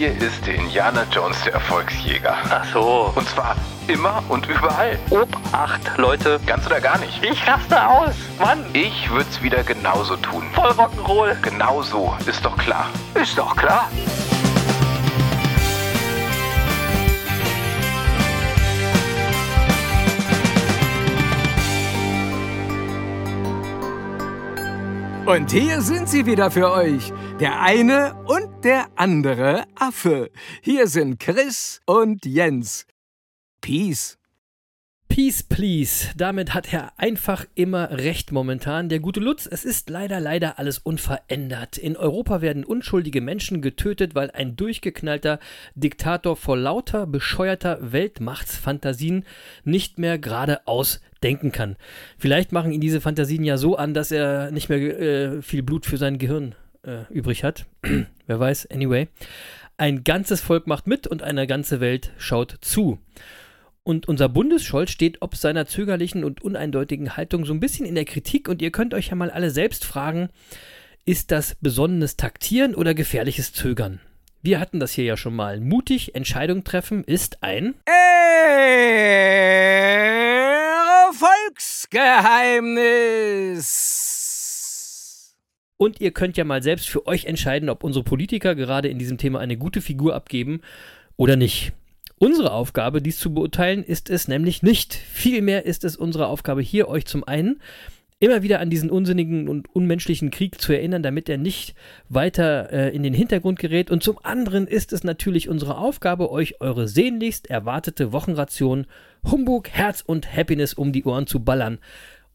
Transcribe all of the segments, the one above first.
Hier ist der Indiana Jones der Erfolgsjäger. Ach so. Und zwar immer und überall. Obacht, Leute. Ganz oder gar nicht. Ich raste aus. Mann. Ich würd's wieder genauso tun. Voll Rock'n'Roll. Genau so, ist doch klar. Ist doch klar. Und hier sind sie wieder für euch. Der eine und der andere Affe. Hier sind Chris und Jens. Peace. Peace, please. Damit hat er einfach immer recht momentan. Der gute Lutz, es ist leider, leider alles unverändert. In Europa werden unschuldige Menschen getötet, weil ein durchgeknallter Diktator vor lauter bescheuerter Weltmachtsfantasien nicht mehr geradeaus denken kann. Vielleicht machen ihn diese Fantasien ja so an, dass er nicht mehr äh, viel Blut für sein Gehirn äh, übrig hat. Wer weiß, anyway. Ein ganzes Volk macht mit und eine ganze Welt schaut zu. Und unser Bundesscholz steht ob seiner zögerlichen und uneindeutigen Haltung so ein bisschen in der Kritik und ihr könnt euch ja mal alle selbst fragen, ist das besonnenes Taktieren oder gefährliches Zögern? Wir hatten das hier ja schon mal. Mutig Entscheidung treffen ist ein Erfolgsgeheimnis. Und ihr könnt ja mal selbst für euch entscheiden, ob unsere Politiker gerade in diesem Thema eine gute Figur abgeben oder nicht. Unsere Aufgabe, dies zu beurteilen, ist es nämlich nicht. Vielmehr ist es unsere Aufgabe, hier euch zum einen immer wieder an diesen unsinnigen und unmenschlichen Krieg zu erinnern, damit er nicht weiter äh, in den Hintergrund gerät. Und zum anderen ist es natürlich unsere Aufgabe, euch eure sehnlichst erwartete Wochenration Humbug, Herz und Happiness um die Ohren zu ballern.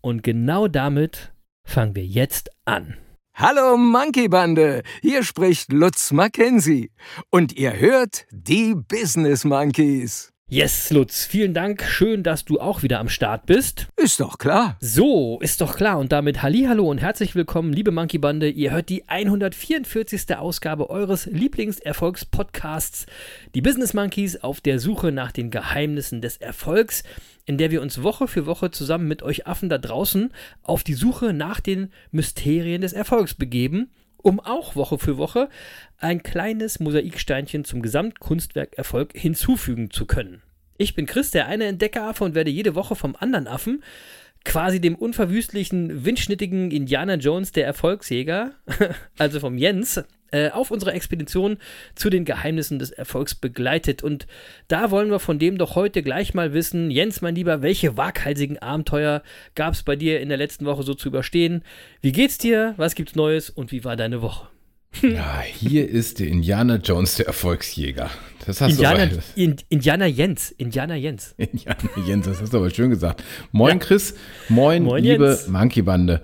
Und genau damit fangen wir jetzt an. Hallo Monkey Bande, hier spricht Lutz Mackenzie und ihr hört die Business Monkeys. Yes, Lutz, vielen Dank. Schön, dass du auch wieder am Start bist. Ist doch klar. So, ist doch klar. Und damit Hallihallo und herzlich willkommen, liebe Monkey Bande. Ihr hört die 144. Ausgabe eures Lieblingserfolgspodcasts, die Business Monkeys auf der Suche nach den Geheimnissen des Erfolgs, in der wir uns Woche für Woche zusammen mit euch Affen da draußen auf die Suche nach den Mysterien des Erfolgs begeben um auch Woche für Woche ein kleines Mosaiksteinchen zum Gesamtkunstwerk Erfolg hinzufügen zu können. Ich bin Chris, der eine Entdeckeraffe und werde jede Woche vom anderen Affen, quasi dem unverwüstlichen, windschnittigen Indiana Jones der Erfolgsjäger, also vom Jens, äh, auf unserer Expedition zu den Geheimnissen des Erfolgs begleitet. Und da wollen wir von dem doch heute gleich mal wissen, Jens, mein Lieber, welche waghalsigen Abenteuer gab es bei dir in der letzten Woche so zu überstehen? Wie geht's dir? Was gibt's Neues? Und wie war deine Woche? Ja, hier ist der Indiana Jones, der Erfolgsjäger. Das hast Indianer, du in, Indianer Jens. Indianer Jens. Indianer Jens, das hast du aber schön gesagt. Moin ja. Chris, moin, Moin, liebe. Monkey-Bande.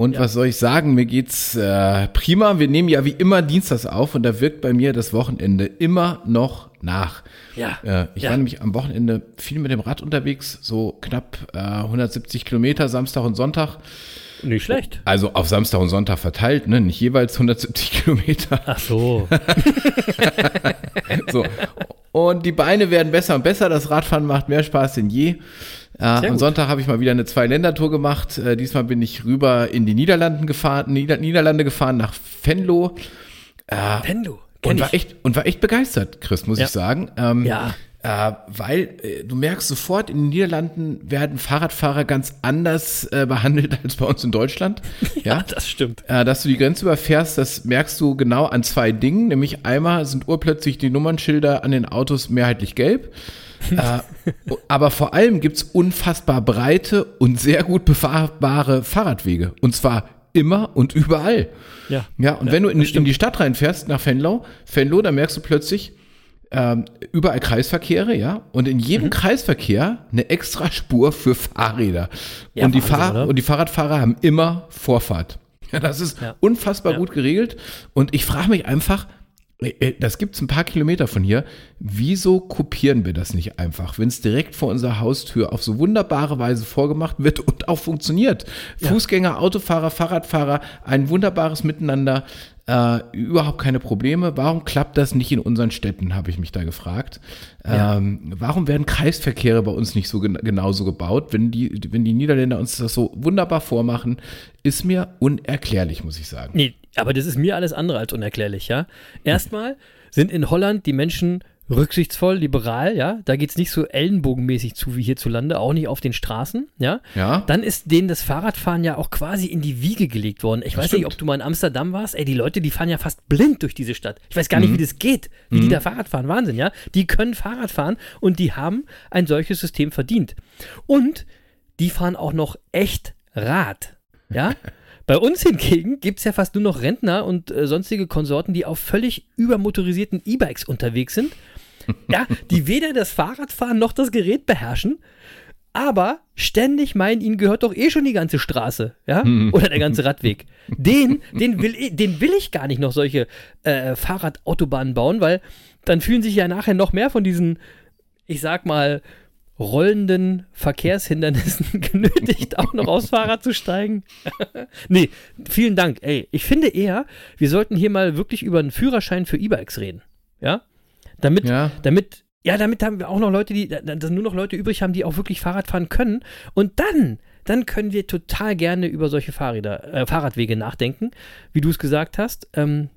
Und was soll ich sagen? Mir geht's äh, prima. Wir nehmen ja wie immer Dienstags auf und da wirkt bei mir das Wochenende immer noch nach. Ja. Äh, ich Ja. war nämlich am Wochenende viel mit dem Rad unterwegs, so knapp äh, 170 Kilometer Samstag und Sonntag. Nicht schlecht. Also auf Samstag und Sonntag verteilt, ne? Nicht jeweils 170 Kilometer. Ach so. So. Und die Beine werden besser und besser. Das Radfahren macht mehr Spaß denn je. Äh, am. Sonntag habe ich mal wieder eine Zwei-Länder-Tour gemacht. Äh, diesmal bin ich rüber in die Niederlanden gefahren, Nieder Niederlande gefahren nach Venlo. Venlo. Kenn Und war ich. echt, und war echt begeistert, Chris, muss Ja. ich sagen. Ähm, Ja. Äh, weil äh, du merkst sofort, in den Niederlanden werden Fahrradfahrer ganz anders äh, behandelt als bei uns in Deutschland. Ja, das stimmt. Äh, dass du die Grenze überfährst, das merkst du genau an zwei Dingen. Nämlich einmal sind urplötzlich die Nummernschilder an den Autos mehrheitlich gelb. äh, aber vor allem gibt's unfassbar breite und sehr gut befahrbare Fahrradwege. Und zwar immer und überall. Ja. Ja, und Ja, wenn du in, in die Stadt reinfährst, nach Venlo, Venlo, dann merkst du plötzlich, ähm, überall Kreisverkehre, ja, und in jedem Mhm. Kreisverkehr eine extra Spur für Fahrräder. Ja, und, die Wahnsinn, Fahr oder? und die Fahrradfahrer haben immer Vorfahrt. Ja, das ist Ja. unfassbar Ja. gut geregelt. Und ich frage mich einfach, Äh, Das gibt es ein paar Kilometer von hier. Wieso kopieren wir das nicht einfach, wenn es direkt vor unserer Haustür auf so wunderbare Weise vorgemacht wird und auch funktioniert? Fußgänger, Autofahrer, Fahrradfahrer, ein wunderbares Miteinander, äh, überhaupt keine Probleme. Warum klappt das nicht in unseren Städten, habe ich mich da gefragt. Ähm, warum werden Kreisverkehre bei uns nicht so gen genauso gebaut? Wenn die, wenn die Niederländer uns das so wunderbar vormachen, ist mir unerklärlich, muss ich sagen. Nee, aber das ist mir alles andere als unerklärlich, ja. Erstmal sind in Holland die Menschen rücksichtsvoll, liberal, ja. Da geht es nicht so ellenbogenmäßig zu wie hierzulande, auch nicht auf den Straßen, ja. Ja. Dann ist denen das Fahrradfahren ja auch quasi in die Wiege gelegt worden. Ich Das weiß nicht, stimmt. ob du mal in Amsterdam warst. Ey, die Leute, die fahren ja fast blind durch diese Stadt. Ich weiß gar nicht, wie das geht, wie die da Fahrrad fahren. Wahnsinn, ja. Die können Fahrrad fahren und die haben ein solches System verdient. Und die fahren auch noch echt Rad, ja. Bei uns hingegen gibt es ja fast nur noch Rentner und äh, sonstige Konsorten, die auf völlig übermotorisierten E-Bikes unterwegs sind. Ja, die weder das Fahrradfahren noch das Gerät beherrschen, aber ständig meinen, ihnen gehört doch eh schon die ganze Straße, ja? Oder der ganze Radweg. Den, den will, ich- den will ich gar nicht noch solche äh, Fahrradautobahnen bauen, weil dann fühlen sich ja nachher noch mehr von diesen, ich sag mal, rollenden Verkehrshindernissen genötigt, auch noch aufs Fahrrad zu steigen. nee, vielen Dank. Ey, ich finde eher, wir sollten hier mal wirklich über einen Führerschein für E-Bikes reden. Ja? Damit, Ja. damit, ja, damit haben wir auch noch Leute, die, dass nur noch Leute übrig haben, die auch wirklich Fahrrad fahren können. Und dann, dann können wir total gerne über solche Fahrräder, äh, Fahrradwege nachdenken, wie du es gesagt hast. Ähm,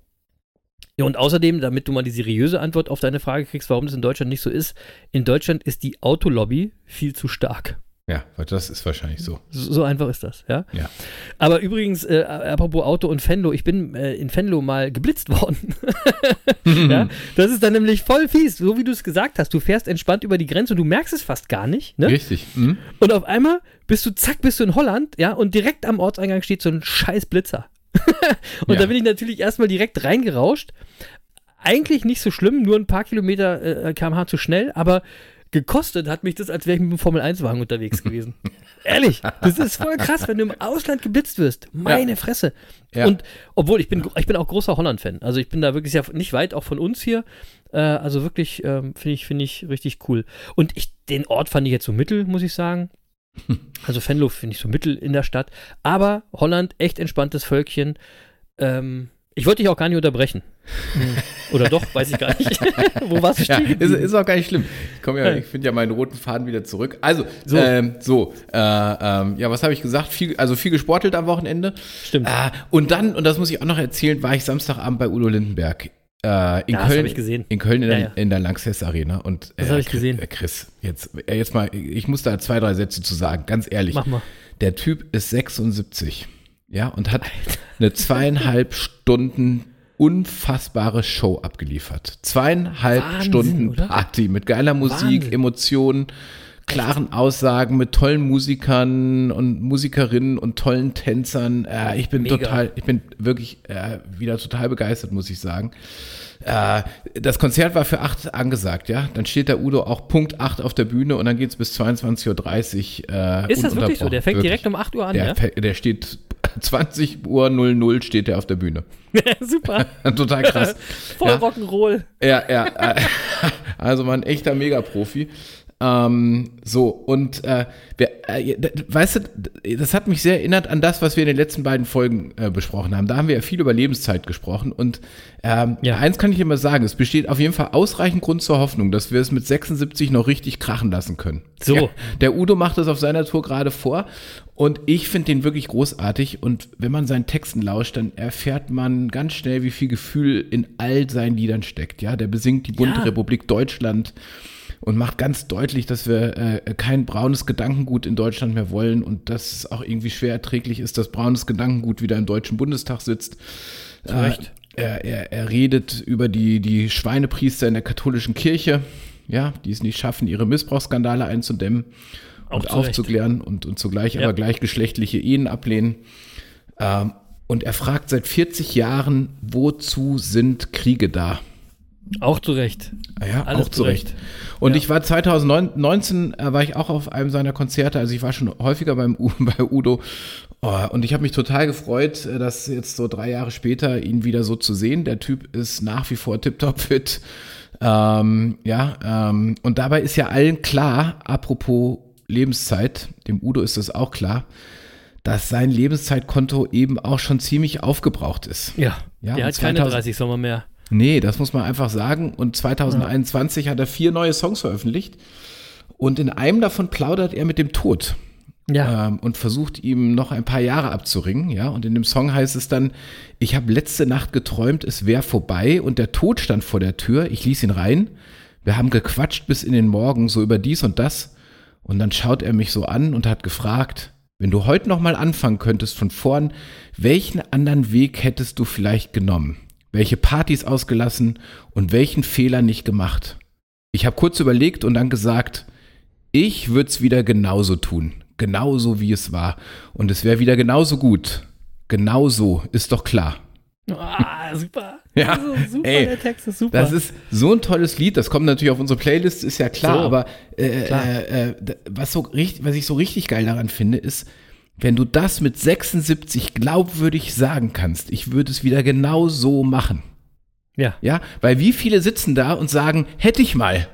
ja, und außerdem, damit du mal die seriöse Antwort auf deine Frage kriegst, warum das in Deutschland nicht so ist, in Deutschland ist die Autolobby viel zu stark. Ja, weil das ist wahrscheinlich so. So, so einfach ist das, ja. Ja. Aber übrigens, äh, apropos Auto und Fenlo, ich bin äh, in Fenlo mal geblitzt worden. ja, das ist dann nämlich voll fies, so wie du es gesagt hast. Du fährst entspannt über die Grenze und du merkst es fast gar nicht. Ne? Richtig. Mhm. Und auf einmal bist du, zack, bist du in Holland, ja, und direkt am Ortseingang steht so ein scheiß Blitzer. und Ja. da bin ich natürlich erstmal direkt reingerauscht. Eigentlich nicht so schlimm, nur ein paar Kilometer äh, kmh zu schnell, aber gekostet hat mich das, als wäre ich mit einem Formel-1-Wagen unterwegs gewesen. Ehrlich, das ist voll krass, wenn du im Ausland geblitzt wirst. Meine Fresse. Ja. Und obwohl, ich bin, ich bin auch großer Holland-Fan. Also ich bin da wirklich sehr, nicht weit auch von uns hier. Äh, also wirklich, ähm, finde ich, finde ich richtig cool. Und ich, den Ort fand ich jetzt so mittel, muss ich sagen. Also Venlo finde ich so mittel in der Stadt. Aber Holland, echt entspanntes Völkchen. Ähm, ich wollte dich auch gar nicht unterbrechen. Hm. Oder doch, weiß ich gar nicht. Wo warst du Ja, stehen ist, geblieben? ist auch gar nicht schlimm. Ich komme ja, Ja. ich finde ja meinen roten Faden wieder zurück. Also, So. ähm, so äh, ähm, ja, was habe ich gesagt? Viel, also viel gesportelt am Wochenende. Stimmt. Äh, und dann, und das muss ich auch noch erzählen, war ich Samstagabend bei Udo Lindenberg. Äh, in Ja, das Köln, ich gesehen. In Köln in der, Ja, ja. in der Lanxess Arena. Und, Das äh, hab ich Chris- gesehen. äh, Chris, jetzt, äh, jetzt mal, ich muss da zwei, drei Sätze zu sagen, ganz ehrlich. Mach mal. Der Typ ist 76, ja, und hat eine zweieinhalb Stunden unfassbare Show abgeliefert. Zweieinhalb Wahnsinn, Stunden oder? Party mit geiler Musik, Wahnsinn. Emotionen, klaren Aussagen, mit tollen Musikern und Musikerinnen und tollen Tänzern. Äh, ich bin Mega. total, ich bin wirklich äh, wieder total begeistert, muss ich sagen. Äh, das Konzert war für acht angesagt, ja. Dann steht der Udo auch Punkt acht auf der Bühne und dann geht's bis 22.30 Uhr. Äh, Ist das wirklich so? Der fängt ununterbrochen. direkt um 8 Uhr an, Der, ja? der steht 20 Uhr 00 steht der auf der Bühne. Super. Total krass. Voll Ja. Rock'n'Roll. Ja, ja. Also mal ein echter Megaprofi. Ähm, so, und äh, wer, äh, weißt du, das hat mich sehr erinnert an das, was wir in den letzten beiden Folgen äh, besprochen haben. Da haben wir ja viel über Lebenszeit gesprochen. Und ähm, Ja. eins kann ich immer sagen, es besteht auf jeden Fall ausreichend Grund zur Hoffnung, dass wir es mit 76 noch richtig krachen lassen können. So. Ja, der Udo macht das auf seiner Tour gerade vor und ich finde den wirklich großartig und wenn man seinen Texten lauscht, dann erfährt man ganz schnell, wie viel Gefühl in all seinen Liedern steckt. Ja, der besingt die bunte Ja. Republik Deutschland und macht ganz deutlich, dass wir äh, kein braunes Gedankengut in Deutschland mehr wollen und dass es auch irgendwie schwer erträglich ist, dass braunes Gedankengut wieder im Deutschen Bundestag sitzt. Zu Recht. Äh, er, er, er redet über die, die Schweinepriester in der katholischen Kirche, ja, die es nicht schaffen, ihre Missbrauchsskandale einzudämmen Auch und Recht. aufzuklären und, und zugleich Ja. aber gleichgeschlechtliche Ehen ablehnen. Ähm, und er fragt seit 40 Jahren, wozu sind Kriege da? Auch zu Recht. Ja, Alles auch zu Recht. zurecht. Und Ja. ich war 2019, äh, war ich auch auf einem seiner Konzerte, also ich war schon häufiger beim U bei Udo oh, und ich habe mich total gefreut, äh, dass jetzt so drei Jahre später ihn wieder so zu sehen. Der Typ ist nach wie vor tiptop fit. Ähm, ja, ähm, und dabei ist ja allen klar, apropos Lebenszeit, dem Udo ist das auch klar, dass sein Lebenszeitkonto eben auch schon ziemlich aufgebraucht ist. Ja. Ja, Der hat keine 2000 30 Sommer mehr. Nee, das muss man einfach sagen. Und 2021 hat er vier neue Songs veröffentlicht. Und in einem davon plaudert er mit dem Tod. Ja. Ähm, und versucht ihm noch ein paar Jahre abzuringen, ja. Und in dem Song heißt es dann, ich habe letzte Nacht geträumt, es wäre vorbei und der Tod stand vor der Tür. Ich ließ ihn rein. Wir haben gequatscht bis in den Morgen, so über dies und das. Und dann schaut er mich so an und hat gefragt, wenn du heute noch mal anfangen könntest von vorn, welchen anderen Weg hättest du vielleicht genommen? Welche Partys ausgelassen und welchen Fehler nicht gemacht? Ich habe kurz überlegt und dann gesagt, ich würde es wieder genauso tun. Genauso wie es war. Und es wäre wieder genauso gut. Genauso, ist doch klar. Ah, super. Ja, Also, super, ey, der Text ist super. Das ist so ein tolles Lied, das kommt natürlich auf unsere Playlist, ist ja klar, So, aber äh, klar. Äh, äh, was, so was ich so richtig geil daran finde, ist, wenn du das mit 76 glaubwürdig sagen kannst, ich würde es wieder genau so machen. ja. Ja, weil wie viele sitzen da und sagen, hätte ich mal.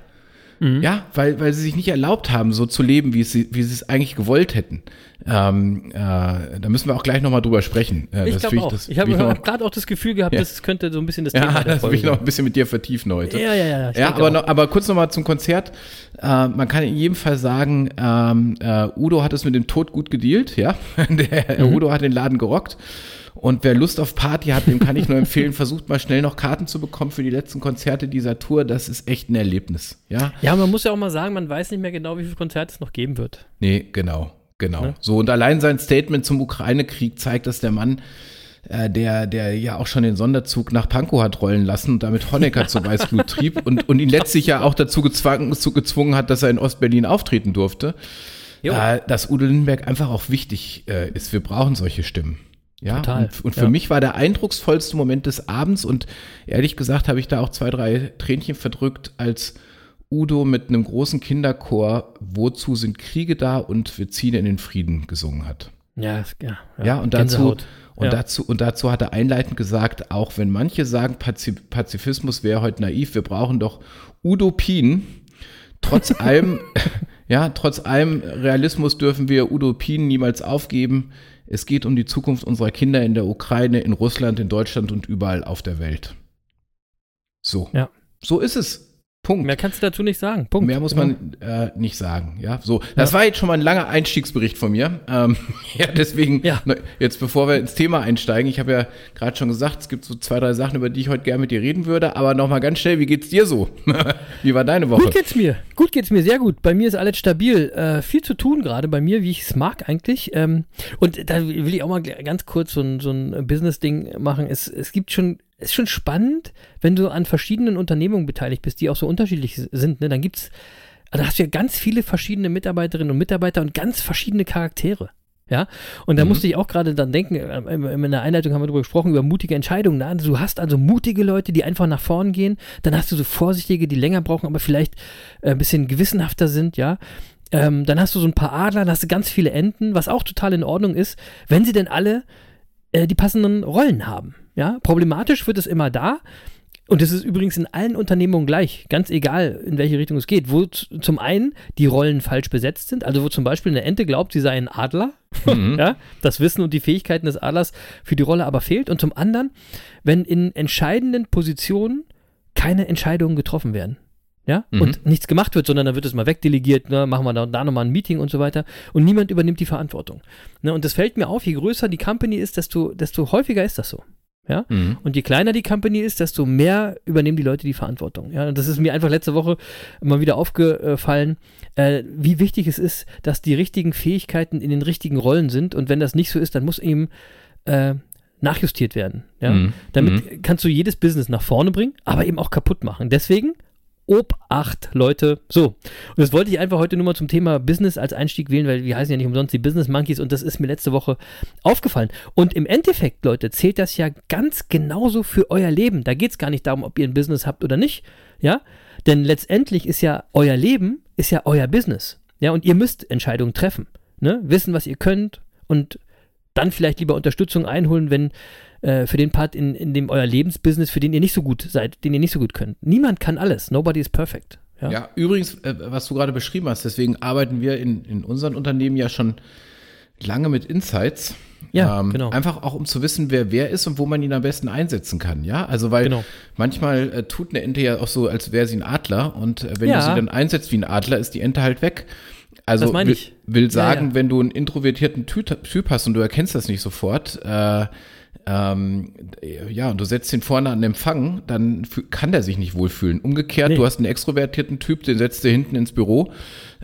Mhm. Ja, weil, weil sie sich nicht erlaubt haben, so zu leben, wie sie, wie sie es eigentlich gewollt hätten. Ähm, äh, da müssen wir auch gleich nochmal drüber sprechen. Äh, Ich glaube auch. Ich habe hab gerade auch das Gefühl gehabt, Ja. das könnte so ein bisschen das Thema ja, das will ich noch ein bisschen mit dir vertiefen heute. Ja, ja, ja. Ja, aber, noch, aber kurz nochmal zum Konzert. Äh, man kann in jedem Fall sagen, ähm, äh, Udo hat es mit dem Tod gut gedealt, ja. Der Mhm. Udo hat den Laden gerockt. Und wer Lust auf Party hat, dem kann ich nur empfehlen, versucht mal schnell noch Karten zu bekommen für die letzten Konzerte dieser Tour. Das ist echt ein Erlebnis, ja. Ja, man muss ja auch mal sagen, man weiß nicht mehr genau, wie viele Konzerte es noch geben wird. Nee, genau, genau. Ne? So, und allein sein Statement zum Ukraine-Krieg zeigt, dass der Mann, äh, der, der ja auch schon den Sonderzug nach Pankow hat rollen lassen und damit Honecker zur Weißglut trieb und, und ihn letztlich ja auch dazu gezwungen, zu, gezwungen hat, dass er in Ostberlin auftreten durfte, äh, dass Udo Lindenberg einfach auch wichtig äh, ist. Wir brauchen solche Stimmen. Ja, Total, und, und für ja. mich war der eindrucksvollste Moment des Abends und ehrlich gesagt habe ich da auch zwei, drei Tränchen verdrückt, als Udo mit einem großen Kinderchor Wozu sind Kriege da und wir ziehen in den Frieden gesungen hat. Ja, ja. Ja, und dazu, Gänsehaut. und, Ja. dazu, und dazu hat er einleitend gesagt, auch wenn manche sagen, Pazif Pazifismus wäre heute naiv, wir brauchen doch Udopien. Trotz allem, ja, trotz allem Realismus dürfen wir Utopien niemals aufgeben. Es geht um die Zukunft unserer Kinder in der Ukraine, in Russland, in Deutschland und überall auf der Welt. So. Ja. So ist es. Punkt. Mehr kannst du dazu nicht sagen. Punkt. Mehr muss man äh, nicht sagen, ja. So, das war jetzt schon mal ein langer Einstiegsbericht von mir. Ähm, ja, deswegen, Ja. ne, jetzt bevor wir ins Thema einsteigen, ich habe ja gerade schon gesagt, es gibt so zwei, drei Sachen, über die ich heute gerne mit dir reden würde, aber nochmal ganz schnell, wie geht's dir so? wie war deine Woche? Gut geht's mir. Gut geht's mir, sehr gut. Bei mir ist alles stabil. Äh, viel zu tun gerade bei mir, wie ich es mag eigentlich. Ähm, und da will ich auch mal ganz kurz so ein, so ein Business-Ding machen. Es, es gibt schon, ist schon spannend, wenn du an verschiedenen Unternehmungen beteiligt bist, die auch so unterschiedlich sind. Ne? Dann gibt's, also da hast du ja ganz viele verschiedene Mitarbeiterinnen und Mitarbeiter und ganz verschiedene Charaktere. Ja, und da Mhm. musste ich auch gerade dann denken, äh, in der Einleitung haben wir darüber gesprochen, über mutige Entscheidungen. Also du hast also mutige Leute, die einfach nach vorn gehen, dann hast du so vorsichtige, die länger brauchen, aber vielleicht äh, ein bisschen gewissenhafter sind, ja. Ähm, dann hast du so ein paar Adler, dann hast du ganz viele Enten, was auch total in Ordnung ist, wenn sie denn alle äh, die passenden Rollen haben. Ja, problematisch wird es immer da. Und das ist übrigens in allen Unternehmungen gleich, ganz egal, in welche Richtung es geht. Wo zum einen die Rollen falsch besetzt sind, also wo zum Beispiel eine Ente glaubt, sie sei ein Adler, Mhm. ja, das Wissen und die Fähigkeiten des Adlers für die Rolle aber fehlt. Und zum anderen, wenn in entscheidenden Positionen keine Entscheidungen getroffen werden. Ja, Mhm. und nichts gemacht wird, sondern dann wird es mal wegdelegiert, ne, machen wir da, da nochmal ein Meeting und so weiter und niemand übernimmt die Verantwortung. Ne, und das fällt mir auf, je größer die Company ist, desto, desto häufiger ist das so. Ja, Mhm. und je kleiner die Company ist, desto mehr übernehmen die Leute die Verantwortung. Ja, und das ist mir einfach letzte Woche mal wieder aufgefallen, äh, wie wichtig es ist, dass die richtigen Fähigkeiten in den richtigen Rollen sind. Und wenn das nicht so ist, dann muss eben äh, nachjustiert werden. Ja? Mhm. Damit kannst du jedes Business nach vorne bringen, aber eben auch kaputt machen. Deswegen Obacht, Leute. So, und das wollte ich einfach heute nur mal zum Thema Business als Einstieg wählen, weil wir heißen ja nicht umsonst die Business Monkeys und das ist mir letzte Woche aufgefallen. Und im Endeffekt, Leute, zählt das ja ganz genauso für euer Leben. Da geht es gar nicht darum, ob ihr ein Business habt oder nicht. Ja, denn letztendlich ist ja euer Leben, ist ja euer Business. Ja, und ihr müsst Entscheidungen treffen. Ne? Wissen, was ihr könnt und dann vielleicht lieber Unterstützung einholen, wenn äh, für den Part in, in dem euer Lebensbusiness, für den ihr nicht so gut seid, den ihr nicht so gut könnt. Niemand kann alles. Nobody is perfect. Ja, Ja, übrigens, äh, was du gerade beschrieben hast, deswegen arbeiten wir in, in unseren Unternehmen ja schon lange mit Insights. Ja, genau. Einfach auch, um zu wissen, wer wer ist und wo man ihn am besten einsetzen kann, ja? Also, weil Genau. manchmal äh, tut eine Ente ja auch so, als wäre sie ein Adler und äh, wenn Ja. du sie dann einsetzt wie ein Adler, ist die Ente halt weg. Also Das meine will, ich. will Ja, sagen, ja. wenn du einen introvertierten Typ, typ hast und du erkennst das nicht sofort, äh, ähm, ja, und du setzt ihn vorne an den Empfang, dann kann der sich nicht wohlfühlen. Umgekehrt, Nee. du hast einen extrovertierten Typ, den setzt du hinten ins Büro,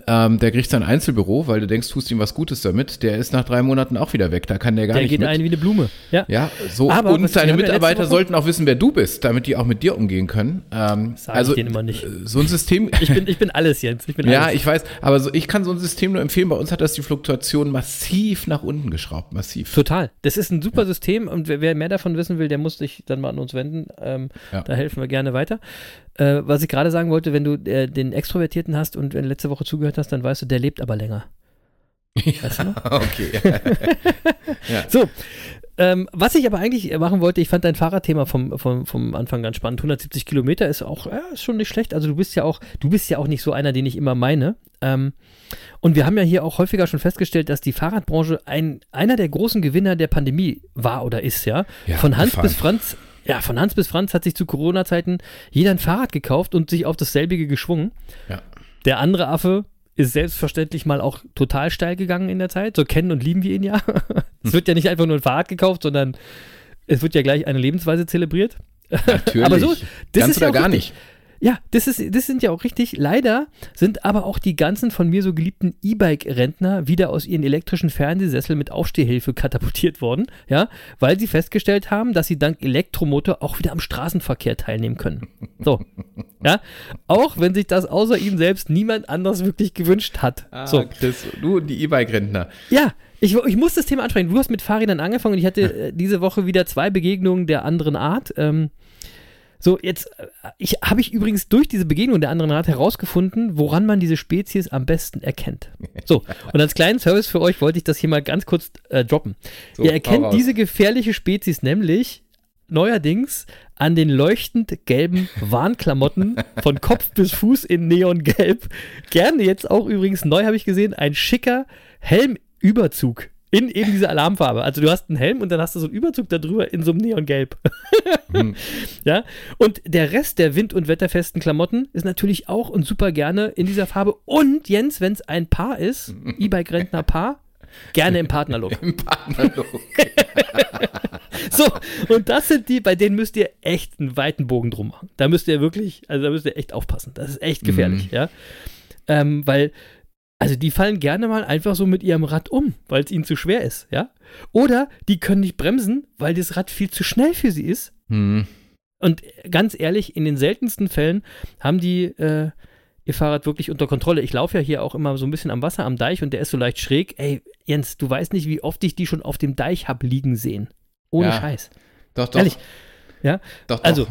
ähm, der kriegt sein Einzelbüro, weil du denkst, tust ihm was Gutes damit. Der ist nach drei Monaten auch wieder weg, da kann der gar Der nicht geht mit. ein wie eine Blume. Ja, ja, so. Aber und deine ja Mitarbeiter Woche- sollten auch wissen, wer du bist, damit die auch mit dir umgehen können. Ähm, Sag ich denen immer nicht. äh, So ein System. Ich bin, ich bin alles, Jens. Ich bin ja, alles. ich weiß, aber so, ich kann so ein System nur empfehlen. Bei uns hat das die Fluktuation massiv nach unten geschraubt, massiv. Total. Das ist ein super System und wer, wer mehr davon wissen will, der muss sich dann mal an uns wenden. Ähm, Ja. Da helfen wir gerne weiter. Äh, was ich gerade sagen wollte, wenn du äh, den Extrovertierten hast und wenn du letzte Woche zugehört hast, dann weißt du, der lebt aber länger. Weißt du? Okay. So, ähm, was ich aber eigentlich machen wollte, ich fand dein Fahrradthema vom, vom, vom Anfang ganz spannend. 170 Kilometer ist auch, ja, ist schon nicht schlecht. Also du bist ja auch, du bist ja auch nicht so einer, den ich immer meine. Ähm, und wir haben ja hier auch häufiger schon festgestellt, dass die Fahrradbranche ein, einer der großen Gewinner der Pandemie war oder ist, ja. Ja, von Hans bis Franz, ja, von Hans bis Franz hat sich zu Corona-Zeiten jeder ein Fahrrad gekauft und sich auf dasselbige geschwungen. Ja. Der andere Affe ist selbstverständlich mal auch total steil gegangen in der Zeit. So kennen und lieben wir ihn ja. es wird ja nicht einfach nur ein Fahrrad gekauft, sondern es wird ja gleich eine Lebensweise zelebriert. Natürlich. Aber so, das Ganz ist ja oder auch gar richtig. nicht. Ja, das, ist, das sind ja auch richtig. Leider sind aber auch die ganzen von mir so geliebten E-Bike-Rentner wieder aus ihren elektrischen Fernsehsessel mit Aufstehhilfe katapultiert worden, ja, weil sie festgestellt haben, dass sie dank Elektromotor auch wieder am Straßenverkehr teilnehmen können. So, ja, auch wenn sich das außer ihnen selbst niemand anders wirklich gewünscht hat. Ah, so, Chris, du und die E-Bike-Rentner. ja, ich, ich muss das Thema ansprechen. Du hast mit Fahrrädern angefangen und ich hatte äh, diese Woche wieder zwei Begegnungen der anderen Art. Ähm, so, jetzt äh, ich, habe ich übrigens durch diese Begegnung der anderen Art herausgefunden, woran man diese Spezies am besten erkennt. So, und als kleinen Service für euch wollte ich das hier mal ganz kurz äh, droppen. So, Ihr erkennt diese gefährliche Spezies nämlich neuerdings an den leuchtend gelben Warnklamotten von Kopf bis Fuß in Neongelb. Gerne jetzt auch übrigens neu habe ich gesehen, ein schicker Helmüberzug in eben dieser Alarmfarbe. Also du hast einen Helm und dann hast du so einen Überzug darüber in so einem Neongelb. Ja, und der Rest der wind- und wetterfesten Klamotten ist natürlich auch und super gerne in dieser Farbe. Und Jens, wenn es ein Paar ist, E-Bike-Rentner Paar, gerne im Partnerlook. Im Partnerlook. So, und das sind die, bei denen müsst ihr echt einen weiten Bogen drum machen. Da müsst ihr wirklich, also da müsst ihr echt aufpassen. Das ist echt gefährlich, ja. Ähm, weil, also die fallen gerne mal einfach so mit ihrem Rad um, weil es ihnen zu schwer ist, ja. Oder die können nicht bremsen, weil das Rad viel zu schnell für sie ist. Hm. Und ganz ehrlich, in den seltensten Fällen haben die äh, ihr Fahrrad wirklich unter Kontrolle. Ich laufe ja hier auch immer so ein bisschen am Wasser, am Deich und der ist so leicht schräg. Ey, Jens, du weißt nicht, wie oft ich die schon auf dem Deich hab liegen sehen. Ohne Ja. Scheiß. Doch, doch. Ehrlich. Ja, Doch, doch. also,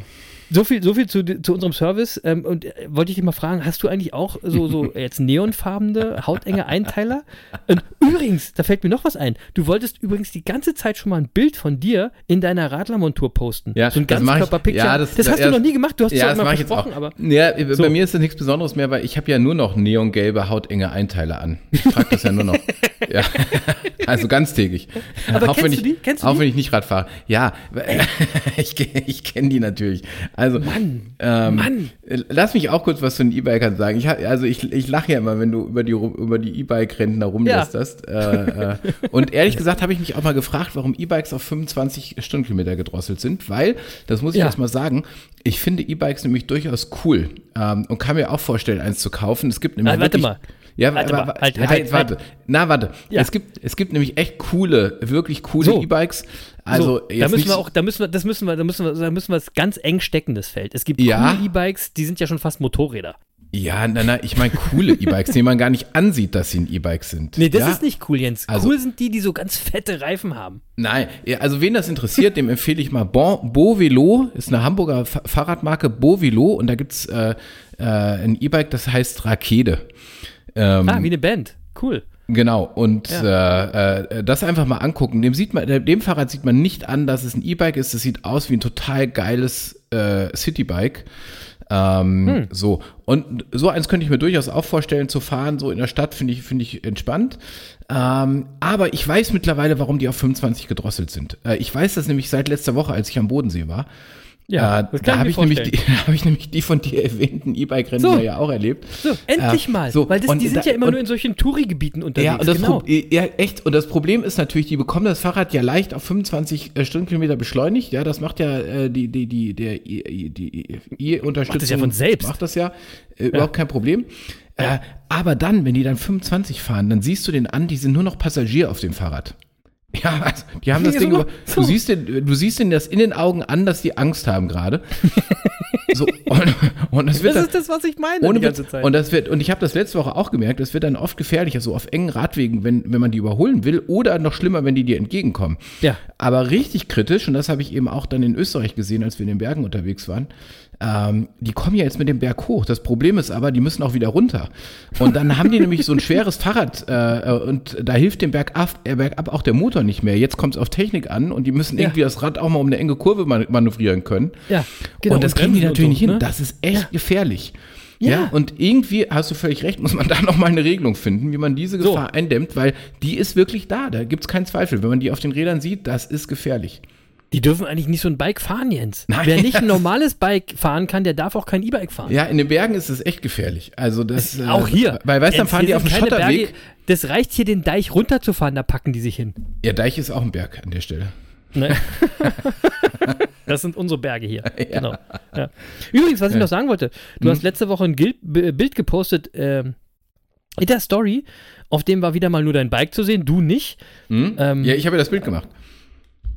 so viel, so viel zu, zu unserem Service. Ähm, und äh, wollte ich dich mal fragen, hast du eigentlich auch so, so jetzt neonfarbene, hautenge Einteiler? Und übrigens, da fällt mir noch was ein. Du wolltest übrigens die ganze Zeit schon mal ein Bild von dir in deiner Radlermontur posten. Ja, so ein Ganzkörper-Picture. ja, das, das- hast ja, du noch nie gemacht, du hast es ja, das immer versprochen, aber. Ja, So. bei mir ist das nichts Besonderes mehr, weil ich habe ja nur noch neongelbe, hautenge Einteiler an. Ich trage das ja nur noch. ja. Also ganztägig. Aber auch kennst wenn du ich, die? Kennst du auch die? wenn ich nicht Rad fahre. Ja, ich, ich kenne die natürlich. Also, Mann, ähm, Mann. äh, Lass mich auch kurz was zu den E-Bikern sagen. Ich, also ich, ich lache ja immer, wenn du über die, über die E-Bike-Rentner rumlästerst. Äh, äh, und ehrlich gesagt habe ich mich auch mal gefragt, warum E-Bikes auf 25 Stundenkilometer gedrosselt sind, weil, das muss ich Ja. erst mal sagen, ich finde E-Bikes nämlich durchaus cool ähm, und kann mir auch vorstellen, eins zu kaufen. Es gibt nämlich Ah, warte wirklich, mal. Ja, Warte wa- Halt, halt, halt, warte. Na, warte. Ja. Es, gibt, es gibt nämlich echt coole, wirklich coole So. E-Bikes. Also so, da jetzt müssen wir auch, da müssen wir, das müssen wir, da müssen wir, da müssen wir es ganz eng stecken, das Feld. Es gibt Ja. coole E-Bikes, die sind ja schon fast Motorräder. Ja, na, na, ich meine coole E-Bikes, denen man gar nicht ansieht, dass sie ein E-Bike sind. Nee, das ja? ist nicht cool, Jens. Also- cool sind die, die so ganz fette Reifen haben. Nein, also wen das interessiert, dem empfehle ich mal bon, Bovelo, ist eine Hamburger Fa- Fahrradmarke Bovelo und da gibt's äh, äh, ein E-Bike, das heißt Rakete. Ähm, Ah, wie eine Band. Cool. Genau, und äh, äh, das einfach mal angucken. Dem, sieht man, dem Fahrrad sieht man nicht an, dass es ein E-Bike ist. Es sieht aus wie ein total geiles äh, Citybike. Ähm, So, und so eins könnte ich mir durchaus auch vorstellen zu fahren. So in der Stadt finde ich, finde ich entspannt. Ähm, aber ich weiß mittlerweile, warum die auf 25 gedrosselt sind. Äh, ich weiß das nämlich seit letzter Woche, als ich am Bodensee war. Ja, äh, da habe ich, nämlich die, hab ich nämlich die von dir erwähnten E-Bike-Rennen So. ja auch erlebt. So, endlich Äh, mal. so, weil das, und die sind da- ja immer und- nur in solchen Touri-Gebieten unterwegs. ja, und das genau. Pro- ja, echt. Und das Problem ist natürlich, die bekommen das Fahrrad ja leicht auf 25 äh, Stundenkilometer beschleunigt. Ja, das macht ja äh, die, die, die, der, I- die E-Unterstützung. Macht das ja von selbst. Macht das ja, äh, überhaupt kein Problem. Äh, aber dann, wenn die dann 25 fahren, dann siehst du den an, die sind nur noch Passagier auf dem Fahrrad. Ja, also, die haben das Ding so, über, du siehst den, du siehst den das in den Augen an, dass die Angst haben gerade. so, und, und das wird das dann, ist das, was ich meine ohne die ganze. Zeit. Und das wird, und ich habe das letzte Woche auch gemerkt, das wird dann oft gefährlicher, so auf engen Radwegen, wenn, wenn man die überholen will, oder noch schlimmer, wenn die dir entgegenkommen. Ja. Aber richtig kritisch, und das habe ich eben auch dann in Österreich gesehen, als wir in den Bergen unterwegs waren, ähm, die kommen ja jetzt mit dem Berg hoch. Das Problem ist aber, die müssen auch wieder runter. Und dann haben die nämlich so ein schweres Fahrrad äh, und da hilft dem Bergab, äh, Bergab auch der Motor nicht mehr. Jetzt kommt es auf Technik an und die müssen Ja. irgendwie das Rad auch mal um eine enge Kurve man manövrieren können. Ja, genau, Und das kriegen die natürlich nicht so, hin. ne? Das ist echt gefährlich. Ja. Ja. und irgendwie, hast du völlig recht, muss man da nochmal eine Regelung finden, wie man diese So. Gefahr eindämmt, weil die ist wirklich da. Da gibt es keinen Zweifel. Wenn man die auf den Rädern sieht, das ist gefährlich. Die dürfen eigentlich nicht so ein Bike fahren, Jens. Nein. Wer nicht ein normales Bike fahren kann, der darf auch kein E-Bike fahren. Ja, in den Bergen ist es echt gefährlich. Also das äh, Auch hier. Weil weißt du, dann fahren die auf dem Schotterweg. Berge. Das reicht hier, den Deich runterzufahren, da packen die sich hin. Ja, Deich ist auch ein Berg an der Stelle. Ne? das sind unsere Berge hier. Genau. Ja. Übrigens, was ich noch sagen wollte, du hast letzte Woche ein B- Bild gepostet ähm, in der Story, auf dem war wieder mal nur dein Bike zu sehen, du nicht. Hm? Ähm, ja, ich habe ja das Bild gemacht.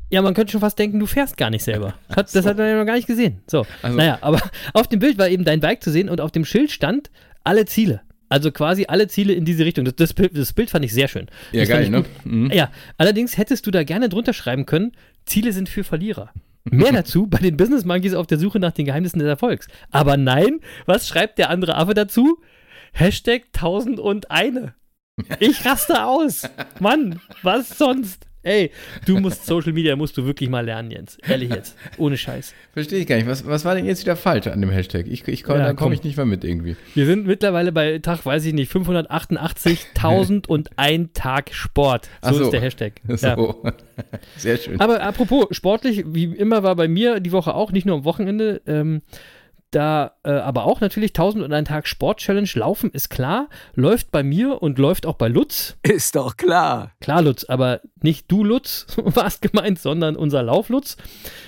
Ja, man könnte schon fast denken, du fährst gar nicht selber. Hat, Das hat man ja noch gar nicht gesehen. So, Also- naja, aber auf dem Bild war eben dein Bike zu sehen und auf dem Schild stand alle Ziele. Also quasi alle Ziele in diese Richtung. Das, das, Bild, das Bild fand ich sehr schön. Ja, Das geil, ne? Mhm. Ja, allerdings hättest du da gerne drunter schreiben können, Ziele sind für Verlierer. Mehr dazu bei den Business Monkeys auf der Suche nach den Geheimnissen des Erfolgs. Aber nein, was schreibt der andere Affe dazu? Hashtag 1001. Ich raste aus. Mann, was sonst? Ey, du musst Social Media, musst du wirklich mal lernen, Jens. Ehrlich jetzt. Ohne Scheiß. Verstehe ich gar nicht. Was, was war denn jetzt wieder falsch an dem Hashtag? Ich, ich, komm, Ja, da komm. komme ich nicht mehr mit irgendwie. Wir sind mittlerweile bei Tag, weiß ich nicht, 588.000 und ein Tag Sport. So, so. ist der Hashtag. Ja. So. Sehr schön. Aber apropos sportlich, wie immer war bei mir die Woche auch, nicht nur am Wochenende, ähm, da äh, aber auch natürlich 1000 und ein Tag Sport-Challenge. Laufen ist klar, läuft bei mir und läuft auch bei Lutz. Ist doch klar. Klar, Lutz, aber nicht du, Lutz, warst gemeint, sondern unser Lauflutz.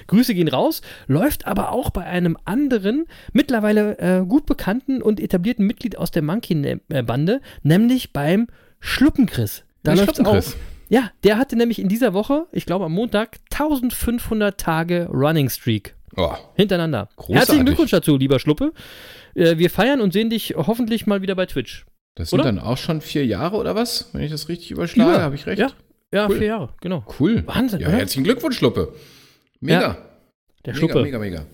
Grüße gehen raus. Läuft aber auch bei einem anderen, mittlerweile äh, gut bekannten und etablierten Mitglied aus der Monkey-Bande, nämlich beim Schluppenchris. Da Der läuft's auch. Ja, der hatte nämlich in dieser Woche, ich glaube am Montag, 1500 Tage Running Streak Oh, hintereinander. Großartig. Herzlichen Glückwunsch dazu, lieber Schluppe. Äh, wir feiern und sehen dich hoffentlich mal wieder bei Twitch. das sind Oder? dann auch schon vier Jahre oder was? Wenn ich das richtig überschlage, Ja. habe ich recht? Ja, ja Cool. vier Jahre, genau. Cool. Wahnsinn, Ja, oder? herzlichen Glückwunsch, Schluppe. Mega. Ja, Der mega, Schluppe. mega, mega.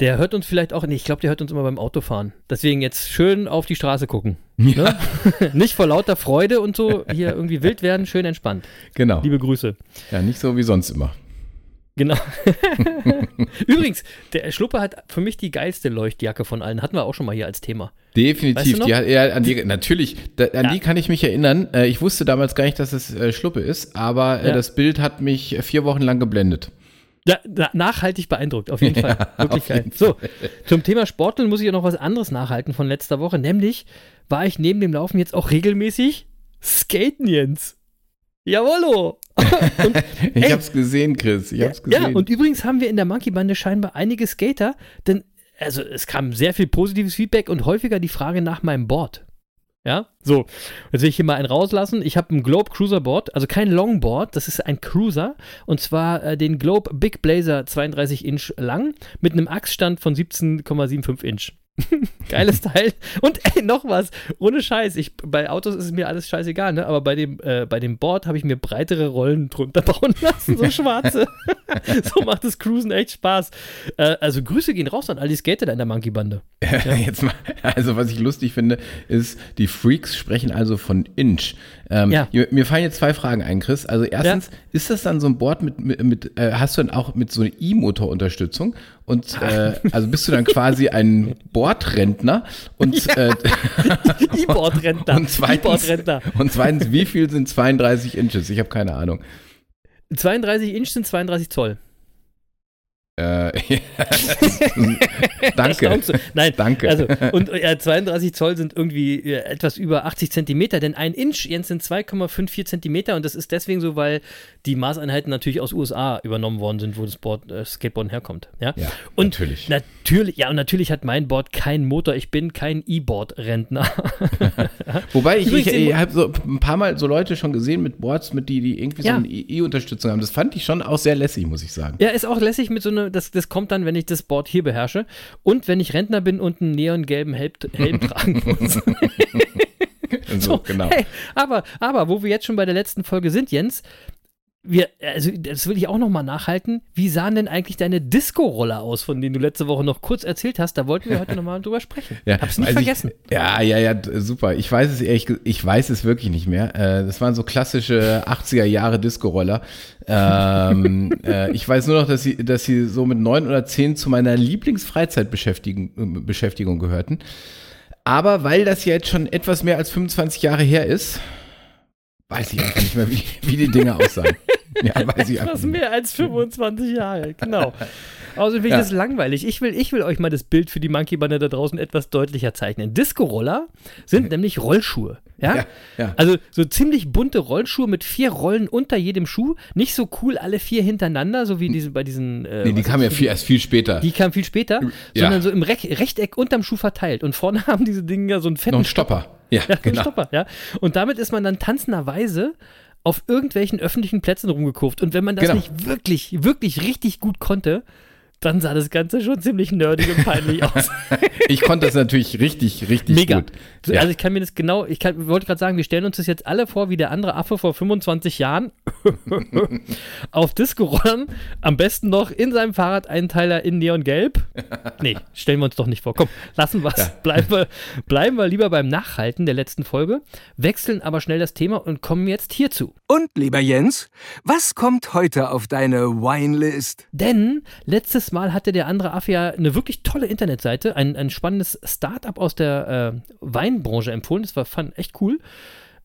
Der hört uns vielleicht auch, nee, ich glaube, der hört uns immer beim Autofahren. Deswegen jetzt schön auf die Straße gucken. Ne? Nicht vor lauter Freude und so hier irgendwie wild werden, schön entspannt. Genau. Liebe Grüße. Ja, nicht so wie sonst immer. Genau. Übrigens, der Schluppe hat für mich die geilste Leuchtjacke von allen. Hatten wir auch schon mal hier als Thema. Definitiv. Weißt du die hat, ja, an die, natürlich, da, an Ja. die kann ich mich erinnern. Äh, ich wusste damals gar nicht, dass es äh, Schluppe ist, aber äh, Ja. das Bild hat mich vier Wochen lang geblendet. Ja, na, nachhaltig beeindruckt, auf jeden Fall. Wirklich auf geil. So, zum Thema Sporteln muss ich auch noch was anderes nachhalten von letzter Woche, nämlich war ich neben dem Laufen jetzt auch regelmäßig skaten, Jens. Jawollo! Ich Ey. hab's gesehen, Chris. Ich hab's gesehen. ja, und übrigens haben wir in der Monkey-Bande scheinbar einige Skater, denn also es kam sehr viel positives Feedback und häufiger die Frage nach meinem Board. Ja, so. Jetzt will ich hier mal einen rauslassen. Ich habe ein Globe Cruiser Board, also kein Longboard, das ist ein Cruiser. Und zwar äh, den Globe Big Blazer 32 Inch lang mit einem Achsstand von 17,75 Inch. Geiles Teil. Und ey, noch was. Ohne Scheiß. Ich, bei Autos ist es mir alles scheißegal, ne? Aber bei dem, äh, bei dem Board habe ich mir breitere Rollen drunter bauen lassen, so schwarze. so macht das Cruisen echt Spaß. Äh, also Grüße gehen raus an all die Skater da in der Monkey-Bande. Jetzt mal, also was ich lustig finde, ist, die Freaks sprechen also von Inch. Ähm, Ja. mir- fallen jetzt zwei Fragen ein, Chris. Also erstens, ist das dann so ein Board mit, mit, mit äh, hast du dann auch mit so einer E-Motor-Unterstützung? Und äh, also bist du dann quasi ein Bordrentner? Und, äh, E-Board-Rentner. und, zweitens, E-Board-Rentner. und zweitens, wie viel sind 32 Inches? Ich habe keine Ahnung. 32 Inch sind 32 Zoll. Äh, danke. Nein, Danke. Also, und äh, 32 Zoll sind irgendwie äh, etwas über 80 Zentimeter, denn ein Inch, Jens, sind 2,54 Zentimeter und das ist deswegen so, weil die Maßeinheiten natürlich aus USA übernommen worden sind, wo das Board, äh, Skateboard herkommt. Ja, Ja, und natürlich. Natürlich, ja, und natürlich hat mein Board keinen Motor. Ich bin kein E-Board-Rentner. Wobei ich, ich, ich habe so ein paar Mal so Leute schon gesehen mit Boards, mit die, die irgendwie Ja. so eine E-Unterstützung haben. Das fand ich schon auch sehr lässig, muss ich sagen. Ja, ist auch lässig mit so einer, das, das kommt dann, wenn ich das Board hier beherrsche und wenn ich Rentner bin und einen neongelben Helm, Helm tragen muss. So, genau. Hey, aber, aber, wo wir jetzt schon bei der letzten Folge sind, Jens, wir, also das will ich auch noch mal nachhalten. Wie sahen denn eigentlich deine Disco-Roller aus, von denen du letzte Woche noch kurz erzählt hast? Da wollten wir heute noch mal drüber sprechen. Ja, Hab's nicht vergessen. Ich, ja, ja, ja, super. Ich weiß es ehrlich, ich weiß es wirklich nicht mehr. Äh, das waren so klassische 80er Jahre Disco-Roller. Ähm, äh, ich weiß nur noch, dass sie, dass sie so mit neun oder zehn zu meiner Lieblingsfreizeitbeschäftigung äh, Beschäftigung gehörten. Aber weil das ja jetzt schon etwas mehr als 25 Jahre her ist, weiß ich einfach nicht mehr, wie, wie die Dinge aussahen. Ja, weiß ich einfach Etwas mehr als 25 Jahre, genau. Außerdem finde ich Ja. das langweilig. Ich will, ich will euch mal das Bild für die Monkey-Bande da draußen etwas deutlicher zeichnen. Disco-Roller sind nämlich Rollschuhe. Ja? Ja, ja. Also so ziemlich bunte Rollschuhe mit vier Rollen unter jedem Schuh. Nicht so cool alle vier hintereinander, so wie diese bei diesen. Äh, Nee, die kamen ja viel, erst viel später. Die kam viel später, Ja. sondern so im Reck Rechteck unterm Schuh verteilt. Und vorne haben diese Dinge so einen fetten Noch ein Stopper. Ja, ja, genau. Stopper, ja. Und damit ist man dann tanzenderweise auf irgendwelchen öffentlichen Plätzen rumgekurft. Und wenn man das Genau. nicht wirklich, wirklich richtig gut konnte, dann sah das Ganze schon ziemlich nerdig und peinlich aus. Ich konnte das natürlich richtig, richtig Mega. gut. So, Ja. Also ich kann mir das genau, ich kann, wollte gerade sagen, wir stellen uns das jetzt alle vor, wie der andere Affe vor 25 Jahren auf Disco-Rollern, am besten noch in seinem Fahrradeinteiler in Neongelb. Nee, stellen wir uns doch nicht vor. Komm, lassen wir es. Bleiben, wir, bleiben wir lieber beim Nachhalten der letzten Folge, wechseln aber schnell das Thema und kommen jetzt hierzu. Und lieber Jens, was kommt heute auf deine Winelist? Denn letztes Mal hatte der andere Affe ja eine wirklich tolle Internetseite, ein, ein spannendes Startup aus der äh, Weinbranche empfohlen. Das war fand echt cool.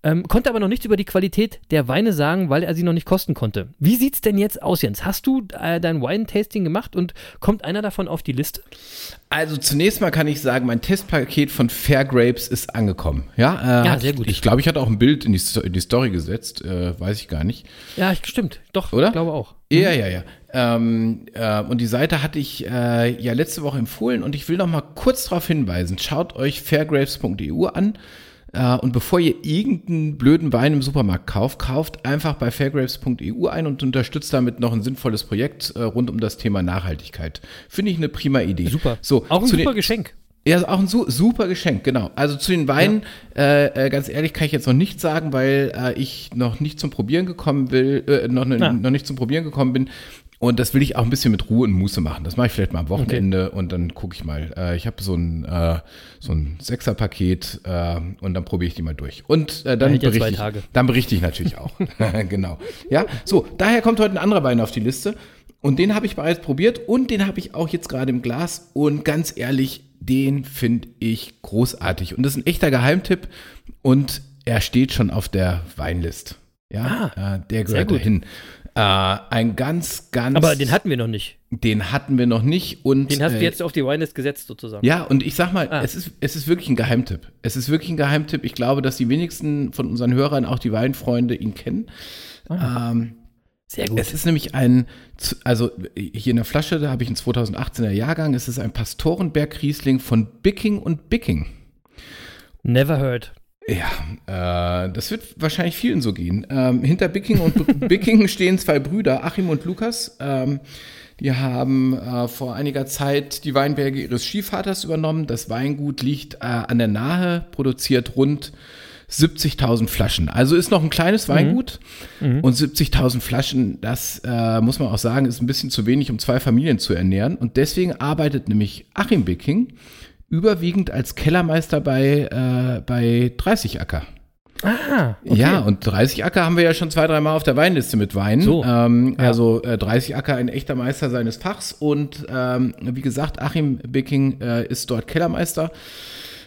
Ähm, konnte aber noch nichts über die Qualität der Weine sagen, weil er sie noch nicht kosten konnte. Wie sieht's denn jetzt aus, Jens? Hast du äh, dein Wine-Tasting gemacht und kommt einer davon auf die Liste? Also zunächst mal kann ich sagen, mein Testpaket von Fair Grapes ist angekommen. Ja, äh, Ja, sehr gut. Ich glaube, ich hatte auch ein Bild in die, in die Story gesetzt, äh, weiß ich gar nicht. Ja, ich- stimmt. Doch, Oder? ich glaube auch. Ja, ja, ja. Ähm, äh, und die Seite hatte ich äh, ja letzte Woche empfohlen und ich will noch mal kurz darauf hinweisen. Schaut euch fairgrapes.eu an. Äh, und bevor ihr irgendeinen blöden Wein im Supermarkt kauft, kauft einfach bei fairgrapes.eu ein und unterstützt damit noch ein sinnvolles Projekt äh, rund um das Thema Nachhaltigkeit. Finde ich eine prima Idee. Super. So, Auch ein super Geschenk. ja, ist auch ein su super Geschenk, genau. Also zu den Weinen, äh, äh, ganz ehrlich, kann ich jetzt noch nichts sagen, weil äh, ich noch nicht zum Probieren gekommen will, äh, noch, ne, noch nicht zum Probieren gekommen bin. Und das will ich auch ein bisschen mit Ruhe und Muße machen. Das mache ich vielleicht mal am Wochenende und dann gucke ich mal. Äh, ich habe so ein, äh, so ein Sechserpaket äh, und dann probiere ich die mal durch. Und äh, dann, ja berichte ich, dann berichte ich natürlich auch. genau. Ja, so, daher kommt heute ein anderer Wein auf die Liste. Und den habe ich bereits probiert und den habe ich auch jetzt gerade im Glas. Und ganz ehrlich, den finde ich großartig. Und das ist ein echter Geheimtipp. Und er steht schon auf der Weinlist. Ja, äh, der gehört dahin. Äh, ein ganz, ganz. Aber den hatten wir noch nicht. den hatten wir noch nicht. Und, Den hast äh, du jetzt auf die Winelist gesetzt, sozusagen. ja, und ich sag mal, Ah. es, ist, es ist wirklich ein Geheimtipp. Es ist wirklich ein Geheimtipp. Ich glaube, dass die wenigsten von unseren Hörern, auch die Weinfreunde, ihn kennen. Ähm, Sehr gut. es ist nämlich ein, also hier in der Flasche, da habe ich einen 2018er Jahrgang, es ist ein Pastorenberg Riesling von Bicking und Bicking. Never heard. Ja, äh, das wird wahrscheinlich vielen so gehen. Ähm, hinter Bicking und Bicking stehen zwei Brüder, Achim und Lukas. Ähm, die haben äh, vor einiger Zeit die Weinberge ihres Stiefvaters übernommen. Das Weingut liegt äh, an der Nahe, produziert rund 70.000 Flaschen. Also ist noch ein kleines Weingut Mhm. und 70.000 Flaschen, das äh, muss man auch sagen, ist ein bisschen zu wenig, um zwei Familien zu ernähren. Und deswegen arbeitet nämlich Achim Bicking überwiegend als Kellermeister bei, äh, bei 30 Acker. Ah, okay. Ja, und 30 Acker haben wir ja schon zwei, dreimal auf der Weinliste mit Wein. So. Ähm, Ja. Also äh, 30 Acker ein echter Meister seines Fachs und ähm, wie gesagt, Achim Bicking äh, ist dort Kellermeister.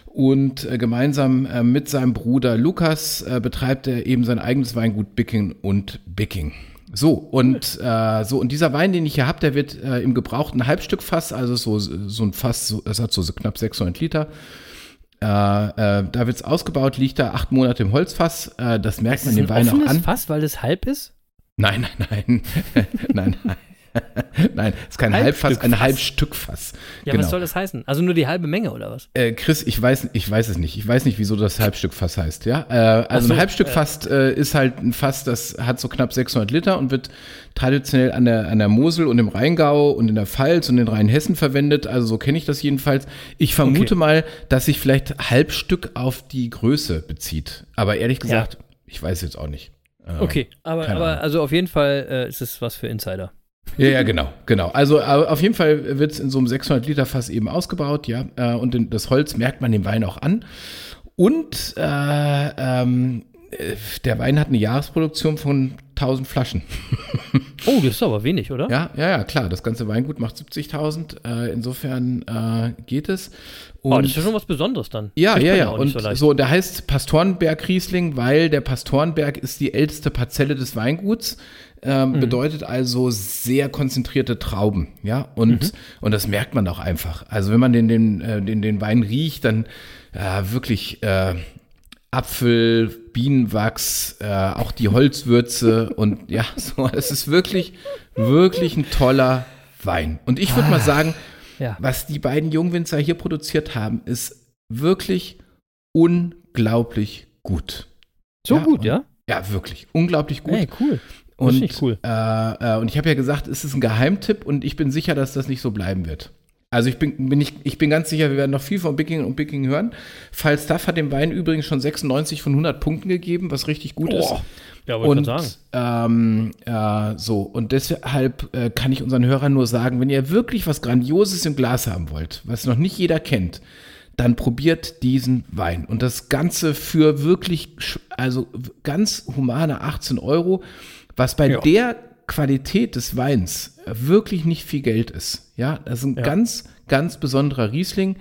Und äh, gemeinsam äh, mit seinem Bruder Lukas äh, betreibt er eben sein eigenes Weingut Bicking und Bicking. So, und äh, so, und dieser Wein, den ich hier habe, der wird äh, im gebrauchten Halbstückfass, also so, so ein Fass, so, das hat so, so knapp 600 Liter. Äh, äh, da wird's ausgebaut, liegt da acht Monate im Holzfass. Äh, das merkt Ist man es dem ein Wein auch an. Fass, weil es halb ist? Nein, nein, nein. nein, nein. Nein, es ist kein Halbfass, ein Halbstückfass. Ja, genau. was soll das heißen? Also nur die halbe Menge oder was? Äh, Chris, ich weiß, ich weiß es nicht. Ich weiß nicht, wieso das Halbstückfass heißt. Ja, äh, also so, ein Halbstückfass äh, ist halt ein Fass, das hat so knapp 600 Liter und wird traditionell an der an der Mosel und im Rheingau und in der Pfalz und in Rheinhessen verwendet. Also so kenne ich das jedenfalls. Ich vermute Okay. mal, dass sich vielleicht Halbstück auf die Größe bezieht. Aber ehrlich gesagt, ich weiß jetzt auch nicht. Äh, Okay, aber, aber also auf jeden Fall äh, ist es was für Insider. Ja, ja, genau, genau. Also aber auf jeden Fall wird es in so einem 600 Liter Fass eben ausgebaut, ja. Äh, und das Holz merkt man dem Wein auch an. Und äh, ähm, äh, der Wein hat eine Jahresproduktion von 1000 Flaschen. Oh, das ist aber wenig, oder? Ja, ja, ja, klar. Das ganze Weingut macht 70.000. Äh, insofern äh, geht es. oh, das ist ja schon was Besonderes dann. Ja, ja, ja. Und so so, der heißt Pastorenberg Riesling, weil der Pastorenberg ist die älteste Parzelle des Weinguts. Ähm, Mhm. Bedeutet also sehr konzentrierte Trauben, ja. Und, Mhm. und das merkt man auch einfach. Also wenn man den, den, äh, den, den Wein riecht, dann äh, wirklich äh, Apfel, Bienenwachs, äh, auch die Holzwürze und ja, so, es ist wirklich, wirklich ein toller Wein. Und ich würde mal sagen, ja. was die beiden Jungwinzer hier produziert haben, ist wirklich unglaublich gut. So Ja, gut, und- ja? Ja, wirklich. Unglaublich gut. Ey, cool. Das und, ich cool. Äh, äh, und ich habe ja gesagt, es ist ein Geheimtipp und ich bin sicher, dass das nicht so bleiben wird. Also ich bin, bin ich, ich bin ganz sicher, wir werden noch viel von Bicking und Bicking hören. Falstaff hat dem Wein übrigens schon 96 von 100 Punkten gegeben, was richtig gut ist. Ja, Und ähm, äh, so, und deshalb äh, kann ich unseren Hörern nur sagen, wenn ihr wirklich was Grandioses im Glas haben wollt, was noch nicht jeder kennt, dann probiert diesen Wein. Und das Ganze für wirklich, also ganz humane 18 Euro, was bei Ja. der Qualität des Weins wirklich nicht viel Geld ist. Ja, das ist ein Ja. ganz, ganz besonderer Riesling,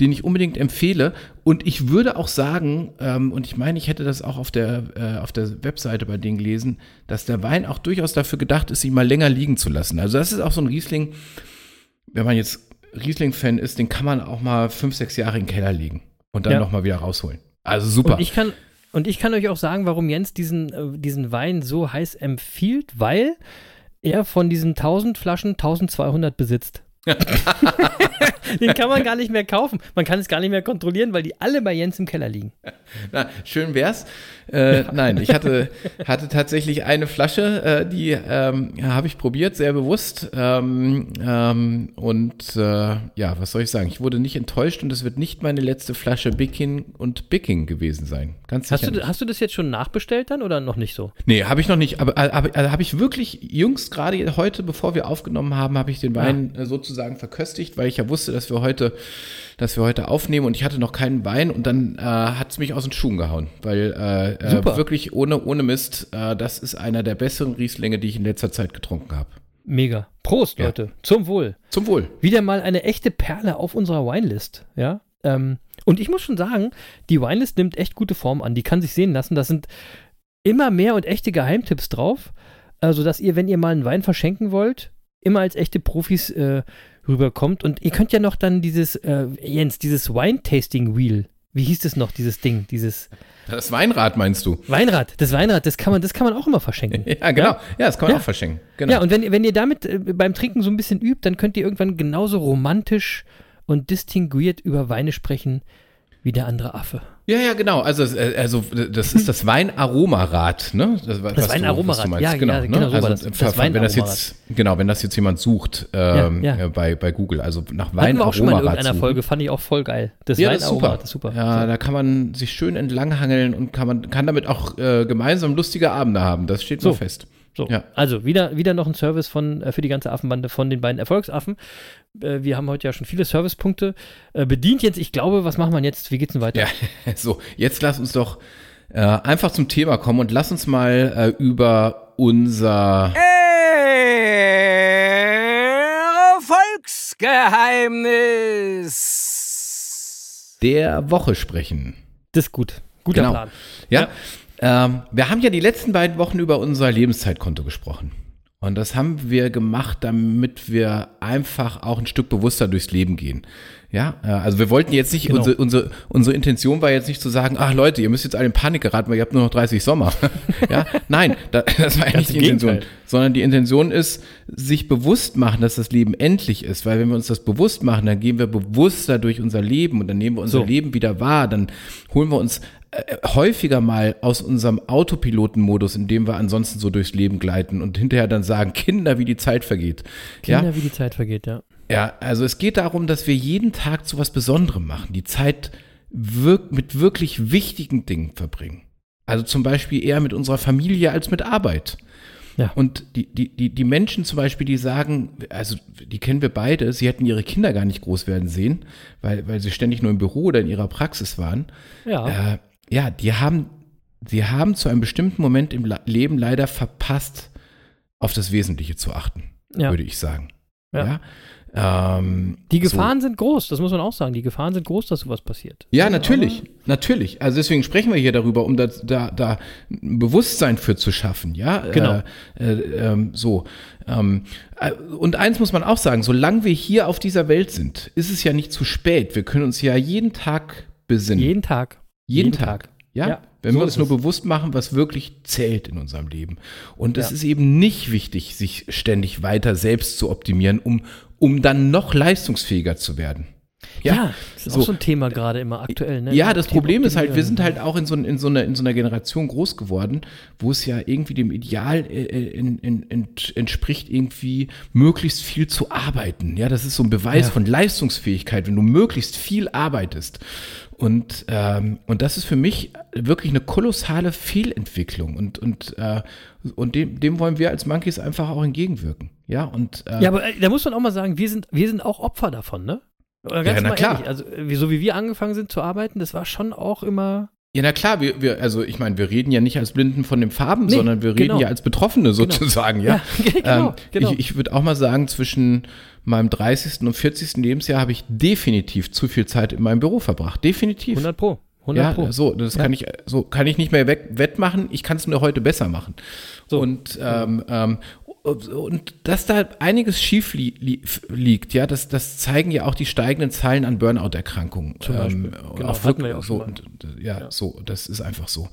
den ich unbedingt empfehle. Und ich würde auch sagen, ähm, und ich meine, ich hätte das auch auf der, äh, auf der Webseite bei denen gelesen, dass der Wein auch durchaus dafür gedacht ist, sich mal länger liegen zu lassen. Also das ist auch so ein Riesling, wenn man jetzt Riesling-Fan ist, den kann man auch mal fünf, sechs Jahre in den Keller legen und dann Ja. nochmal wieder rausholen. Also super. Und ich kann, und ich kann euch auch sagen, warum Jens diesen, äh, diesen Wein so heiß empfiehlt, weil er von diesen 1000 Flaschen 1200 besitzt. Den kann man gar nicht mehr kaufen. Man kann es gar nicht mehr kontrollieren, weil die alle bei Jens im Keller liegen. Na, schön wär's. Äh, Nein, ich hatte, hatte tatsächlich eine Flasche, äh, die ähm, ja, habe ich probiert, sehr bewusst. Ähm, ähm, und äh, ja, was soll ich sagen? Ich wurde nicht enttäuscht und es wird nicht meine letzte Flasche Bicking und Bicking gewesen sein. Ganz sicher Hast du, hast du das jetzt schon nachbestellt dann oder noch nicht so? Nee, habe ich noch nicht. Aber, aber, aber habe ich wirklich jüngst gerade heute, bevor wir aufgenommen haben, habe ich den Wein äh, sozusagen verköstigt, weil ich ja wusste, dass wir heute, dass wir heute aufnehmen und ich hatte noch keinen Wein und dann äh, hat es mich aus den Schuhen gehauen, weil äh, äh, wirklich ohne, ohne Mist, äh, das ist einer der besseren Rieslinge, die ich in letzter Zeit getrunken habe. Mega. Prost, Ja. Leute. Zum Wohl. Zum Wohl. Wieder mal eine echte Perle auf unserer Winelist. Ja. Ähm, und ich muss schon sagen, die Winelist nimmt echt gute Form an. Die kann sich sehen lassen. Da sind immer mehr und echte Geheimtipps drauf. Also, dass ihr, wenn ihr mal einen Wein verschenken wollt, immer als echte Profis äh, rüberkommt. Und ihr könnt ja noch dann dieses, äh, Jens, dieses Wine-Tasting-Wheel. Wie hieß es noch, dieses Ding, dieses Das Weinrad meinst du? Weinrad, das Weinrad, das kann man, das kann man auch immer verschenken. Ja, genau. Ja, das kann man Ja. auch verschenken. Genau. Ja, und wenn, wenn ihr damit äh, beim Trinken so ein bisschen übt, dann könnt ihr irgendwann genauso romantisch und distinguiert über Weine sprechen wie der andere Affe. Ja, ja, genau. Also, äh, also das ist das Weinaromarad, ne? Das, Das Weinaromarad, ja, genau. ja, ne? genau so war also, das. das wenn das Weinaromarad. jetzt, genau, wenn das jetzt jemand sucht ähm, Ja, ja. äh, bei, bei Google, also nach Hatten wir auch schon mal in Weinaromarad irgendeiner suchen. Folge, fand ich auch voll geil. Das Ja, super. das ist super. Ja, da kann man sich schön entlanghangeln und kann man kann damit auch äh, gemeinsam lustige Abende haben. Das steht So. fest. So, Ja. also wieder, wieder noch ein Service von, äh, für die ganze Affenbande von den beiden Erfolgsaffen. Äh, wir haben heute ja schon viele Servicepunkte äh, bedient. Jetzt, ich glaube, was machen wir jetzt? Wie geht's denn weiter? Ja, so, jetzt lass uns doch äh, einfach zum Thema kommen und lass uns mal äh, über unser Erfolgsgeheimnis. der Woche sprechen. Das ist gut. Guter Genau. Plan. Ja, Ähm, wir haben ja die letzten beiden Wochen über unser Lebenszeitkonto gesprochen. Und das haben wir gemacht, damit wir einfach auch ein Stück bewusster durchs Leben gehen. Ja, äh, also wir wollten jetzt nicht, Genau. unsere, unsere, unsere Intention war jetzt nicht zu sagen, ach Leute, ihr müsst jetzt alle in Panik geraten, weil ihr habt nur noch 30 Sommer. ja, nein, da, das war im die Intention. Sondern die Intention ist, sich bewusst machen, dass das Leben endlich ist. Weil wenn wir uns das bewusst machen, dann gehen wir bewusster durch unser Leben und dann nehmen wir unser So. Leben wieder wahr. Dann holen wir uns äh, häufiger mal aus unserem Autopilotenmodus, in dem wir ansonsten so durchs Leben gleiten und hinterher dann sagen, Kinder, wie die Zeit vergeht. Kinder, ja? wie die Zeit vergeht, ja. Ja, also es geht darum, dass wir jeden Tag zu was Besonderem machen, die Zeit wirk mit wirklich wichtigen Dingen verbringen. Also zum Beispiel eher mit unserer Familie als mit Arbeit. Ja. Und die, die, die, die Menschen zum Beispiel, die sagen, also die kennen wir beide, sie hätten ihre Kinder gar nicht groß werden sehen, weil, weil sie ständig nur im Büro oder in ihrer Praxis waren. Ja. Äh, ja, die haben, die haben zu einem bestimmten Moment im Leben leider verpasst, auf das Wesentliche zu achten, Ja. würde ich sagen. Ja. Ja. Ähm, Die so. Gefahren sind groß, das muss man auch sagen. Die Gefahren sind groß, dass sowas passiert. Ja, natürlich, natürlich. Also deswegen sprechen wir hier darüber, um da, da, da ein Bewusstsein für zu schaffen, ja. Genau. Äh, äh, ähm, so. Ähm, äh, und eins muss man auch sagen, solange wir hier auf dieser Welt sind, ist es ja nicht zu spät. Wir können uns ja jeden Tag besinnen. Jeden Tag. Jeden Tag. Ja, Ja, wenn so wir uns nur es. bewusst machen, was wirklich zählt in unserem Leben. Und es Ja. ist eben nicht wichtig, sich ständig weiter selbst zu optimieren, um, um dann noch leistungsfähiger zu werden. Ja, das ist so. auch so ein Thema gerade immer aktuell. Ne? Ja, das Thema Problem ist halt, wir sind halt auch in so, in so, einer, in so einer Generation groß geworden, wo es ja irgendwie dem Ideal äh, äh, in, in, ent, entspricht, irgendwie möglichst viel zu arbeiten. Ja, das ist so ein Beweis Ja. von Leistungsfähigkeit, wenn du möglichst viel arbeitest. Und, ähm, und das ist für mich wirklich eine kolossale Fehlentwicklung. Und, und, äh, und dem, dem wollen wir als Monkeys einfach auch entgegenwirken. Ja, und äh, Ja, aber äh, da muss man auch mal sagen, wir sind, wir sind auch Opfer davon, ne? Oder ganz Ja, na mal klar. ehrlich, also so wie wir angefangen sind zu arbeiten, das war schon auch immer. Ja, na klar, wir, wir, also ich meine, wir reden ja nicht als Blinden von den Farben, Nee, sondern wir reden genau. ja als Betroffene sozusagen, ja. genau, ähm, genau. Ich, ich würde auch mal sagen, zwischen meinem 30. und 40. Lebensjahr habe ich definitiv zu viel Zeit in meinem Büro verbracht. Definitiv. 100 Pro. 100 ja, Pro. so, das kann ich, so kann ich nicht mehr weg, wettmachen. Ich kann es nur heute besser machen. So. Und, ähm, ähm, und dass da einiges schief li li liegt, ja, das, das zeigen ja auch die steigenden Zahlen an Burnout-Erkrankungen. Zum Beispiel. Ähm, Genau, wir ja so, und, und, ja, so, das ist einfach so.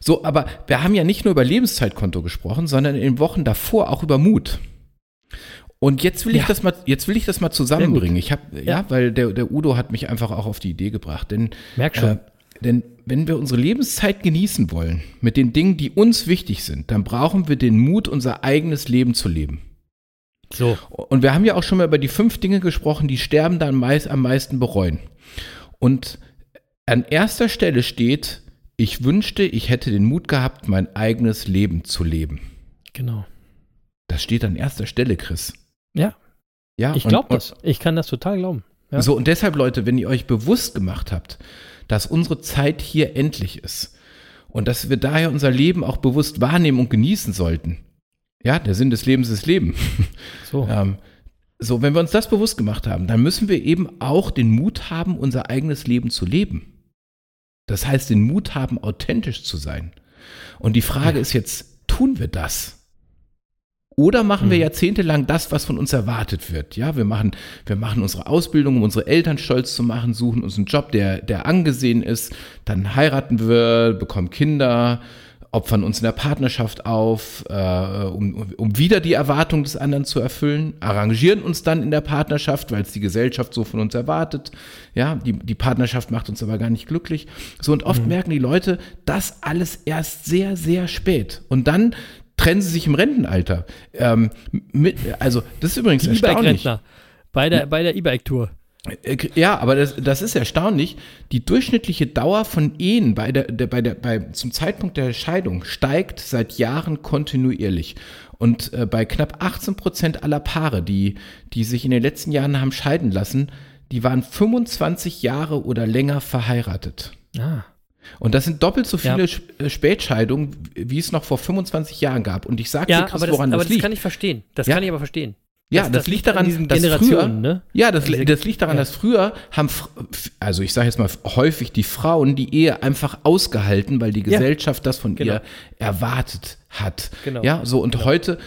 So, aber wir haben ja nicht nur über Lebenszeitkonto gesprochen, sondern in den Wochen davor auch über Mut. Und jetzt will ich Ja. das mal, jetzt will ich das mal zusammenbringen. Ich habe, ja. Ja. weil der, der Udo hat mich einfach auch auf die Idee gebracht. Denn, Merk schon. äh, denn wenn wir unsere Lebenszeit genießen wollen, mit den Dingen, die uns wichtig sind, dann brauchen wir den Mut, unser eigenes Leben zu leben. So. Und wir haben ja auch schon mal über die fünf Dinge gesprochen, die sterben dann meist, am meisten bereuen. Und an erster Stelle steht, ich wünschte, ich hätte den Mut gehabt, mein eigenes Leben zu leben. Genau. Das steht an erster Stelle, Chris. Ja, Ja, ich glaube das. Ich kann das total glauben. Ja. So, und deshalb, Leute, wenn ihr euch bewusst gemacht habt, dass unsere Zeit hier endlich ist und dass wir daher unser Leben auch bewusst wahrnehmen und genießen sollten. Ja, der Sinn des Lebens ist Leben. So. Ähm, so, wenn wir uns das bewusst gemacht haben, dann müssen wir eben auch den Mut haben, unser eigenes Leben zu leben. Das heißt, den Mut haben, authentisch zu sein. Und die Frage Ja. ist jetzt, tun wir das? Oder machen wir Mhm. jahrzehntelang das, was von uns erwartet wird? Ja, wir machen, wir machen unsere Ausbildung, um unsere Eltern stolz zu machen, suchen uns einen Job, der, der angesehen ist, dann heiraten wir, bekommen Kinder, opfern uns in der Partnerschaft auf, äh, um, um wieder die Erwartung des anderen zu erfüllen, arrangieren uns dann in der Partnerschaft, weil es die Gesellschaft so von uns erwartet. Ja, die, die Partnerschaft macht uns aber gar nicht glücklich. So, und oft merken die Leute das alles erst sehr, sehr spät. Und dann trennen sie sich im Rentenalter. Ähm, mit, also, das ist übrigens Die erstaunlich. E-Bike-Rentner. Bei der, bei der E-Bike-Tour. Äh, Ja, aber das, das ist erstaunlich. Die durchschnittliche Dauer von Ehen bei der, der, bei der, bei, zum Zeitpunkt der Scheidung steigt seit Jahren kontinuierlich. Und äh, bei knapp 18 Prozent aller Paare, die, die sich in den letzten Jahren haben scheiden lassen, die waren 25 Jahre oder länger verheiratet. Ah. Und das sind doppelt so viele Ja. Äh, Spätscheidungen, wie es noch vor 25 Jahren gab. Und ich sage Ja, dir, Chris, aber das, woran aber das das liegt. kann ich verstehen. Das Ja. kann ich aber verstehen. Ja, Das- das, das liegt liegt an daran, dass früher, ne? Ja, das, das liegt daran, ja. dass früher haben, also ich sage jetzt mal häufig die Frauen die Ehe einfach ausgehalten, weil die Ja. Gesellschaft das von Genau. ihr erwartet hat. Genau. Ja, so und heute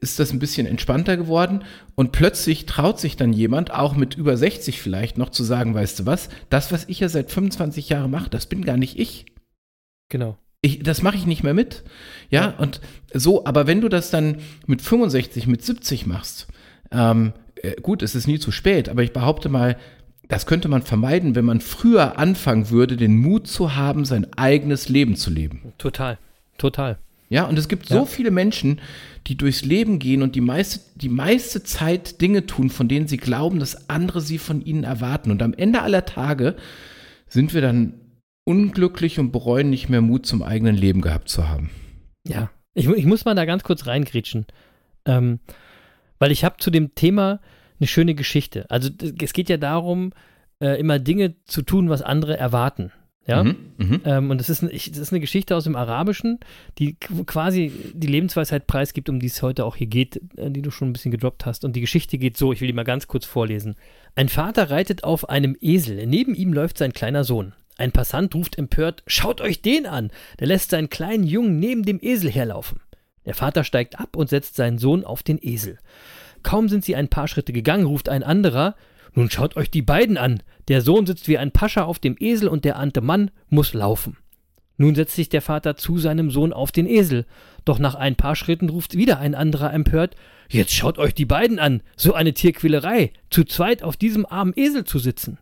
ist das ein bisschen entspannter geworden und plötzlich traut sich dann jemand, auch mit über 60 vielleicht noch, zu sagen, weißt du was, das, was ich ja seit 25 Jahren mache, das bin gar nicht ich. Genau. Ich, das mache ich nicht mehr mit. Ja, und so, aber wenn du das dann mit 65, mit 70 machst, ähm, äh, gut, es ist nie zu spät, aber ich behaupte mal, das könnte man vermeiden, wenn man früher anfangen würde, den Mut zu haben, sein eigenes Leben zu leben. Total. Total. Ja, und es gibt so Ja. viele Menschen, die durchs Leben gehen und die meiste, die meiste Zeit Dinge tun, von denen sie glauben, dass andere sie von ihnen erwarten. Und am Ende aller Tage sind wir dann unglücklich und bereuen nicht mehr Mut zum eigenen Leben gehabt zu haben. Ja. Ich, ich muss mal da ganz kurz reingrätschen. Ähm, weil ich habe zu dem Thema eine schöne Geschichte. Also es geht ja darum, äh, immer Dinge zu tun, was andere erwarten. Ja. Mhm, mhm. Ähm, und das ist, ich, das ist eine Geschichte aus dem Arabischen, die qu- quasi die Lebensweisheit preisgibt, um die es heute auch hier geht, äh, die du schon ein bisschen gedroppt hast. Und die Geschichte geht so, ich will die mal ganz kurz vorlesen. Ein Vater reitet auf einem Esel. Neben ihm läuft sein kleiner Sohn. Ein Passant ruft empört, schaut euch den an. Der lässt seinen kleinen Jungen neben dem Esel herlaufen. Der Vater steigt ab und setzt seinen Sohn auf den Esel. Kaum sind sie ein paar Schritte gegangen, ruft ein anderer, nun schaut euch die beiden an. Der Sohn sitzt wie ein Pascha auf dem Esel und der ante Mann muss laufen. Nun setzt sich der Vater zu seinem Sohn auf den Esel. Doch nach ein paar Schritten ruft wieder ein anderer empört, jetzt schaut euch die beiden an. So eine Tierquälerei, zu zweit auf diesem armen Esel zu sitzen.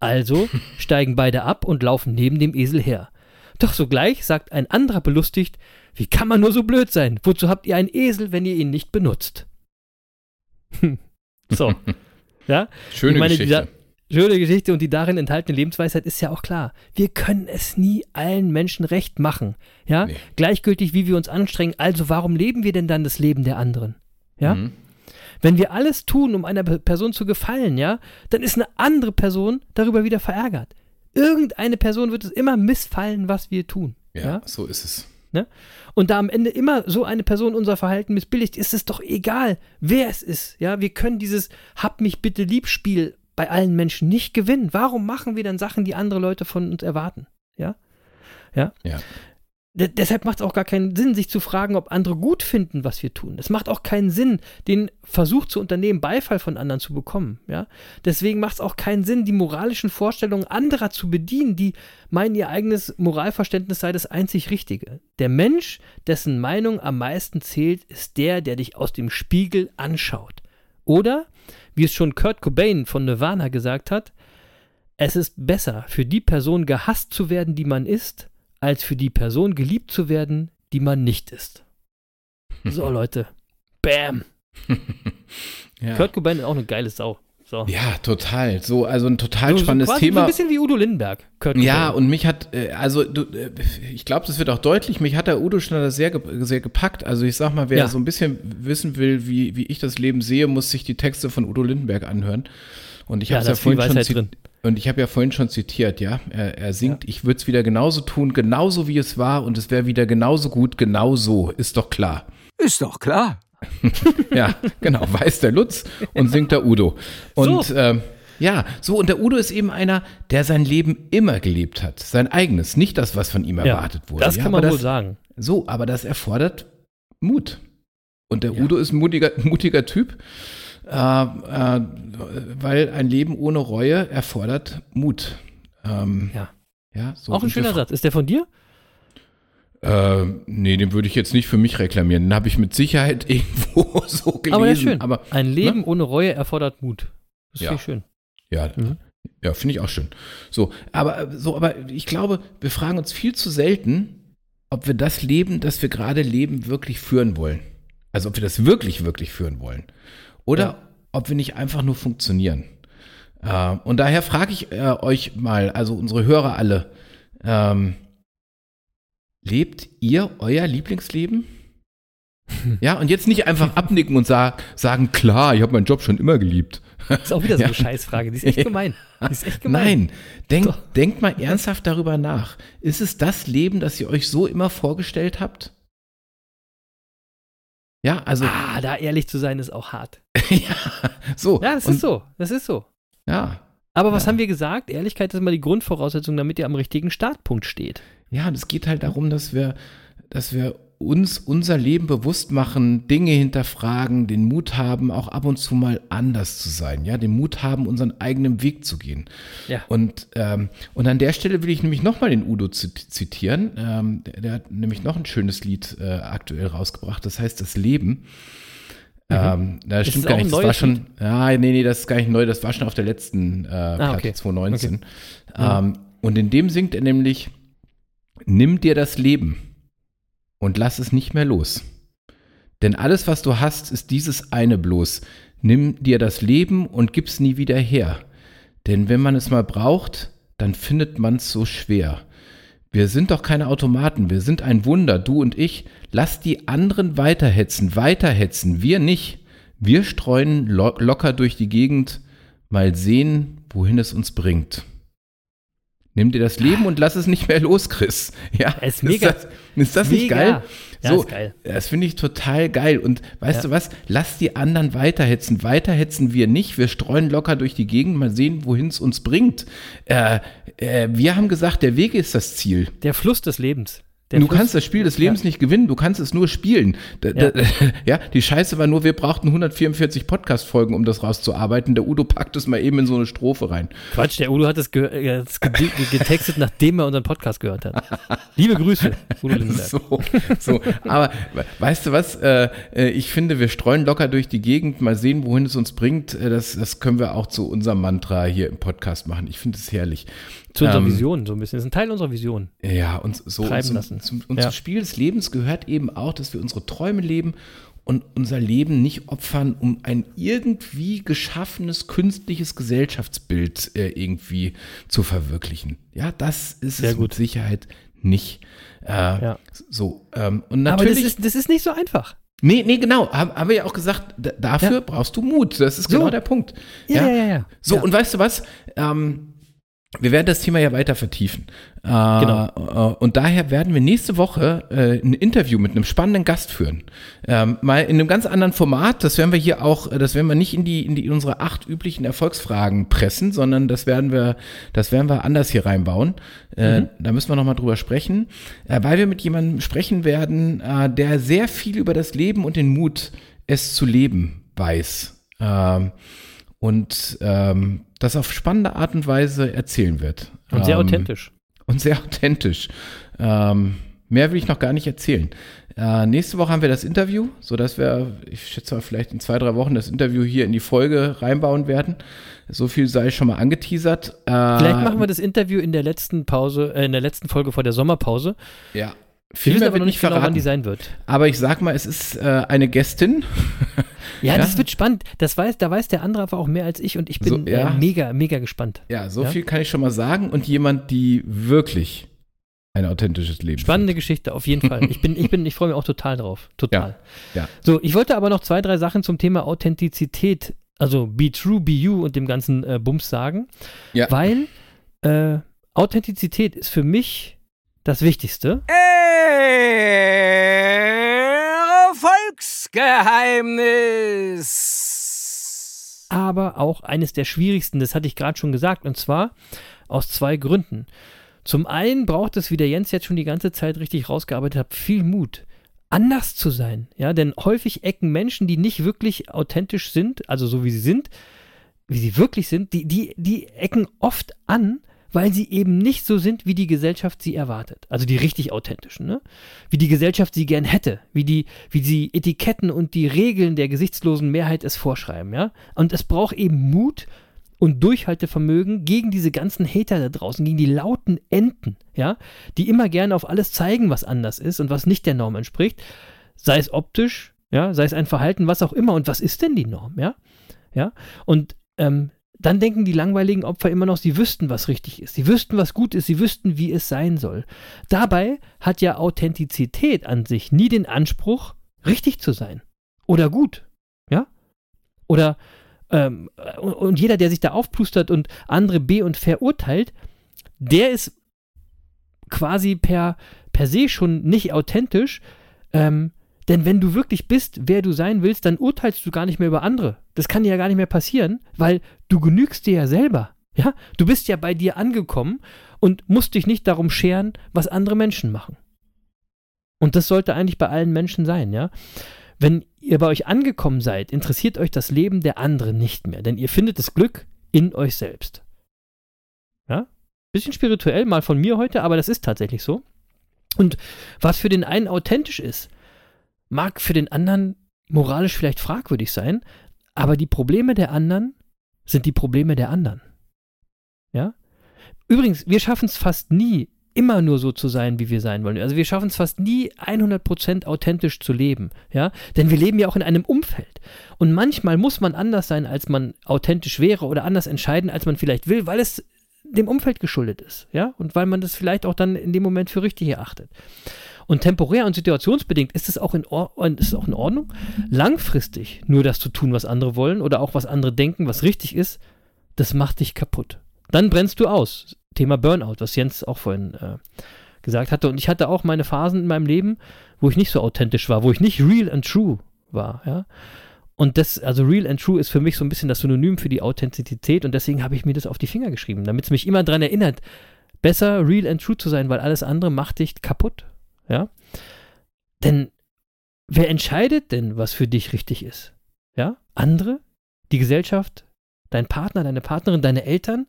Also steigen beide ab und laufen neben dem Esel her. Doch sogleich sagt ein anderer belustigt, wie kann man nur so blöd sein? Wozu habt ihr einen Esel, wenn ihr ihn nicht benutzt? Hm. so. Ja? Schöne Ich meine, Geschichte. Schöne Geschichte und die darin enthaltene Lebensweisheit ist ja auch klar. Wir können es nie allen Menschen recht machen. Ja? Nee. Gleichgültig, wie wir uns anstrengen. Also, warum leben wir denn dann das Leben der anderen? Ja? Mhm. Wenn wir alles tun, um einer Pe- Person zu gefallen, ja, dann ist eine andere Person darüber wieder verärgert. Irgendeine Person wird es immer missfallen, was wir tun. Ja, ja? so ist es. Und da am Ende immer so eine Person unser Verhalten missbilligt, ist es doch egal, wer es ist. Ja, wir können dieses Hab mich bitte lieb Spiel bei allen Menschen nicht gewinnen. Warum machen wir dann Sachen, die andere Leute von uns erwarten? Ja? Ja? Ja. De deshalb macht es auch gar keinen Sinn, sich zu fragen, ob andere gut finden, was wir tun. Es macht auch keinen Sinn, den Versuch zu unternehmen, Beifall von anderen zu bekommen. Ja? Deswegen macht es auch keinen Sinn, die moralischen Vorstellungen anderer zu bedienen, die meinen, ihr eigenes Moralverständnis sei das einzig Richtige. Der Mensch, dessen Meinung am meisten zählt, ist der, der dich aus dem Spiegel anschaut. Oder, wie es schon Kurt Cobain von Nirvana gesagt hat, es ist besser, für die Person gehasst zu werden, die man ist, als für die Person geliebt zu werden, die man nicht ist. So, Leute. Bam. Ja. Kurt Cobain ist auch eine geile Sau. So. ja, total. So, also ein total So- so spannendes So Thema. ein bisschen wie Udo Lindenberg. Kurt Ja, Cobain. und mich hat, äh, also du, äh, ich glaube, das wird auch deutlich, mich hat der Udo Schneider sehr, sehr gepackt. Also ich sag mal, wer Ja. so ein bisschen wissen will, wie, wie ich das Leben sehe, muss sich die Texte von Udo Lindenberg anhören. Und ich Ja, habe da ja vorhin schon. Und ich habe ja vorhin schon zitiert, ja. Er, er singt, ich würde es wieder genauso tun, genauso wie es war, und es wäre wieder genauso gut, genau so, ist doch klar. Ist doch klar. Ja, genau, weiß der Lutz und singt der Udo. Und So. ähm, ja, so, und der Udo ist eben einer, der sein Leben immer gelebt hat. Sein eigenes, nicht das, was von ihm Ja, erwartet wurde. das ja, kann man wohl das, sagen. So, aber das erfordert Mut. Und der Ja. Udo ist ein mutiger, mutiger Typ, äh, äh, weil ein Leben ohne Reue erfordert Mut. Ähm, Ja. ja so. Auch ein schöner Satz. Ist der von dir? Äh, nee, den würde ich jetzt nicht für mich reklamieren. Den habe ich mit Sicherheit irgendwo so gelesen. Aber ist schön. Aber, Ein Leben ne? ohne Reue erfordert Mut. Das Ja. finde ich schön. Ja, Mhm. ja finde ich auch schön. So, aber so, aber ich glaube, wir fragen uns viel zu selten, ob wir das Leben, das wir gerade leben, wirklich führen wollen. Also ob wir das wirklich, wirklich führen wollen. Oder Ja. ob wir nicht einfach nur funktionieren. Äh, und daher frage ich äh, euch mal, also unsere Hörer alle, ähm, lebt ihr euer Lieblingsleben? Ja, und jetzt nicht einfach abnicken und sag, sagen, klar, ich habe meinen Job schon immer geliebt. Das ist auch wieder so eine Ja. Scheißfrage. Die ist echt gemein. Die ist echt gemein. Nein, denk, denkt mal ernsthaft darüber nach. Ist es das Leben, das ihr euch so immer vorgestellt habt? Ja, also, Ah, da ehrlich zu sein, ist auch hart. ja, so. Ja, das und, ist so. Das ist so. Ja, Aber was Ja. haben wir gesagt? Ehrlichkeit ist immer die Grundvoraussetzung, damit ihr am richtigen Startpunkt steht. ja, und es geht halt darum, dass wir, dass wir uns unser Leben bewusst machen, Dinge hinterfragen, den Mut haben, auch ab und zu mal anders zu sein, ja, den Mut haben, unseren eigenen Weg zu gehen. Ja. Und, ähm, und an der Stelle will ich nämlich nochmal den Udo zit- zitieren. Ähm, der, der hat nämlich noch ein schönes Lied äh, aktuell rausgebracht, das heißt Das Leben. Ähm, da Ist stimmt gar nicht, das war schon, ja, nee, nee, das ist gar nicht neu, das war schon auf der letzten äh, Platte Ah, okay. 2019. Ja. Ähm, und in dem singt er nämlich, nimm dir das Leben und lass es nicht mehr los. Denn alles, was du hast, ist dieses eine bloß. Nimm dir das Leben und gib's nie wieder her. Denn wenn man es mal braucht, dann findet man's so schwer. Wir sind doch keine Automaten, wir sind ein Wunder, du und ich. Lass die anderen weiterhetzen, weiterhetzen, wir nicht. Wir streuen lo locker durch die Gegend, mal sehen, wohin es uns bringt. Nimm dir das Leben und lass es nicht mehr los, Chris. Ja, Es ist mega. das, ist das nicht geil? Ja, so, ist geil. das finde ich total geil. Und weißt Ja. du was? Lass die anderen weiterhetzen. Weiterhetzen wir nicht. Wir streuen locker durch die Gegend, mal sehen, wohin es uns bringt. Äh, äh, wir haben gesagt, der Weg ist das Ziel. Der Fluss des Lebens. Der du Fluss, kannst das Spiel des Lebens nicht gewinnen, du kannst es nur spielen. Da, Ja. Da, ja, die Scheiße war nur, wir brauchten 144 Podcast-Folgen, um das rauszuarbeiten. Der Udo packt es mal eben in so eine Strophe rein. Quatsch, der Udo hat es ge äh, ge getextet, nachdem er unseren Podcast gehört hat. Liebe Grüße, Udo Lindenberg. So, so. Aber we- weißt du was? Äh, äh, ich finde, wir streuen locker durch die Gegend, mal sehen, wohin es uns bringt. Das, das können wir auch zu unserem Mantra hier im Podcast machen. Ich finde es herrlich. Zu unserer Ähm, Vision, so ein bisschen. Das ist ein Teil unserer Vision. Ja, und so Treiben zum, lassen. Zum, und Ja. zum Spiel des Lebens gehört eben auch, dass wir unsere Träume leben und unser Leben nicht opfern, um ein irgendwie geschaffenes künstliches Gesellschaftsbild äh, irgendwie zu verwirklichen. Ja, das ist Sehr es gut. mit Sicherheit nicht. Äh, Ja. So, ähm, und Aber das natürlich. ist, das ist nicht so einfach. nee, nee, genau. Haben, haben wir ja auch gesagt, dafür Ja. brauchst du Mut. Das ist So. genau der Punkt. Ja, ja, ja. ja. So, ja. und weißt du was? Ähm, wir werden das Thema ja weiter vertiefen. Äh, Genau. äh, Und daher werden wir nächste Woche äh, ein Interview mit einem spannenden Gast führen. Ähm, mal in einem ganz anderen Format. Das werden wir hier auch, das werden wir nicht in die, in die in unsere acht üblichen Erfolgsfragen pressen, sondern das werden wir, das werden wir anders hier reinbauen. Äh, Da müssen wir nochmal drüber sprechen, weil wir mit jemandem sprechen werden, der sehr viel über das Leben und den Mut, es zu leben, weiß. Und ähm, das auf spannende Art und Weise erzählen wird. Und sehr ähm, authentisch. Und sehr authentisch. Ähm, mehr will ich noch gar nicht erzählen. Äh, nächste Woche haben wir das Interview, sodass wir, ich schätze mal, vielleicht in zwei, drei Wochen das Interview hier in die Folge reinbauen werden. So viel sei schon mal angeteasert. Äh, Vielleicht machen wir das Interview in der letzten Pause, äh, in der letzten Folge vor der Sommerpause. Ja. Wir Viel wissen aber noch nicht nicht genau, wann verraten. die sein wird. Aber ich sag mal, es ist äh, eine Gästin. Ja, Ja. das wird spannend. Das weiß, da weiß der andere aber auch mehr als ich und ich bin So, ja. äh, mega, mega gespannt. Ja, so Ja. viel kann ich schon mal sagen. Und jemand, die wirklich ein authentisches Leben Spannende Geschichte, auf jeden Fall. Ich bin, ich bin, ich freue mich auch total drauf. Total. Ja. So, ich wollte aber noch zwei, drei Sachen zum Thema Authentizität, also be true, be you und dem ganzen äh, Bums sagen. Ja. Weil äh, Authentizität ist für mich das Wichtigste. Erfolgsgeheimnis. aber auch eines der schwierigsten, das hatte ich gerade schon gesagt, und zwar aus zwei Gründen. Zum einen braucht es, wie der Jens jetzt schon die ganze Zeit richtig rausgearbeitet hat, viel Mut, anders zu sein. Ja, denn häufig ecken Menschen, die nicht wirklich authentisch sind, also so wie sie sind, wie sie wirklich sind, die, die, die ecken oft an, weil sie eben nicht so sind, wie die Gesellschaft sie erwartet. Also die richtig authentischen, ne? Wie die Gesellschaft sie gern hätte, wie die, wie die Etiketten und die Regeln der gesichtslosen Mehrheit es vorschreiben, ja? Und es braucht eben Mut und Durchhaltevermögen gegen diese ganzen Hater da draußen, gegen die lauten Enten, ja, die immer gerne auf alles zeigen, was anders ist und was nicht der Norm entspricht, sei es optisch, ja, sei es ein Verhalten, was auch immer. Und was ist denn die Norm, ja? Ja, und ähm, dann denken die langweiligen Opfer immer noch, sie wüssten, was richtig ist. Sie wüssten, was gut ist. Sie wüssten, wie es sein soll. Dabei hat ja Authentizität an sich nie den Anspruch, richtig zu sein. Oder gut. Ja? Oder, ähm, und jeder, der sich da aufplustert und andere be- und verurteilt, der ist quasi per, per se schon nicht authentisch, ähm, denn wenn du wirklich bist, wer du sein willst, dann urteilst du gar nicht mehr über andere. Das kann dir ja gar nicht mehr passieren, weil du genügst dir ja selber. Ja, du bist ja bei dir angekommen und musst dich nicht darum scheren, was andere Menschen machen. Und das sollte eigentlich bei allen Menschen sein, ja. Wenn ihr bei euch angekommen seid, interessiert euch das Leben der anderen nicht mehr, denn ihr findet das Glück in euch selbst. Ja? Bisschen spirituell mal von mir heute, aber das ist tatsächlich so. Und was für den einen authentisch ist, mag für den anderen moralisch vielleicht fragwürdig sein, aber die Probleme der anderen sind die Probleme der anderen. Ja? Übrigens, wir schaffen es fast nie, immer nur so zu sein, wie wir sein wollen. Also wir schaffen es fast nie 100% authentisch zu leben, ja? Denn wir leben ja auch in einem Umfeld. Und manchmal muss man anders sein, als man authentisch wäre oder anders entscheiden, als man vielleicht will, weil es dem Umfeld geschuldet ist, ja? Und weil man das vielleicht auch dann in dem Moment für richtig erachtet. Und temporär und situationsbedingt ist es auch in, Or ist auch in Ordnung, langfristig nur das zu tun, was andere wollen oder auch was andere denken, was richtig ist, das macht dich kaputt. Dann brennst du aus. Thema Burnout, was Jens auch vorhin äh, gesagt hatte. Und ich hatte auch meine Phasen in meinem Leben, wo ich nicht so authentisch war, wo ich nicht real and true war, ja. Und das, also real and true ist für mich so ein bisschen das Synonym für die Authentizität und deswegen habe ich mir das auf die Finger geschrieben, damit es mich immer daran erinnert, besser real and true zu sein, weil alles andere macht dich kaputt. Ja? Denn wer entscheidet denn, was für dich richtig ist? Ja? Andere? Die Gesellschaft? Dein Partner, deine Partnerin, deine Eltern?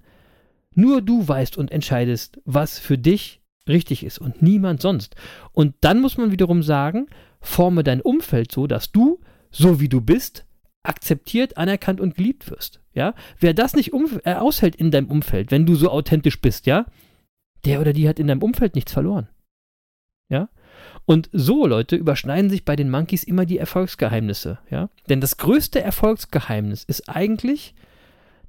Nur du weißt und entscheidest, was für dich richtig ist und niemand sonst. Und dann muss man wiederum sagen, forme dein Umfeld so, dass du, so wie du bist, akzeptiert, anerkannt und geliebt wirst. Ja? Wer das nicht äh, aushält in deinem Umfeld, wenn du so authentisch bist, ja, der oder die hat in deinem Umfeld nichts verloren. Ja? Und so, Leute, überschneiden sich bei den Monkeys immer die Erfolgsgeheimnisse. Ja? Denn das größte Erfolgsgeheimnis ist eigentlich,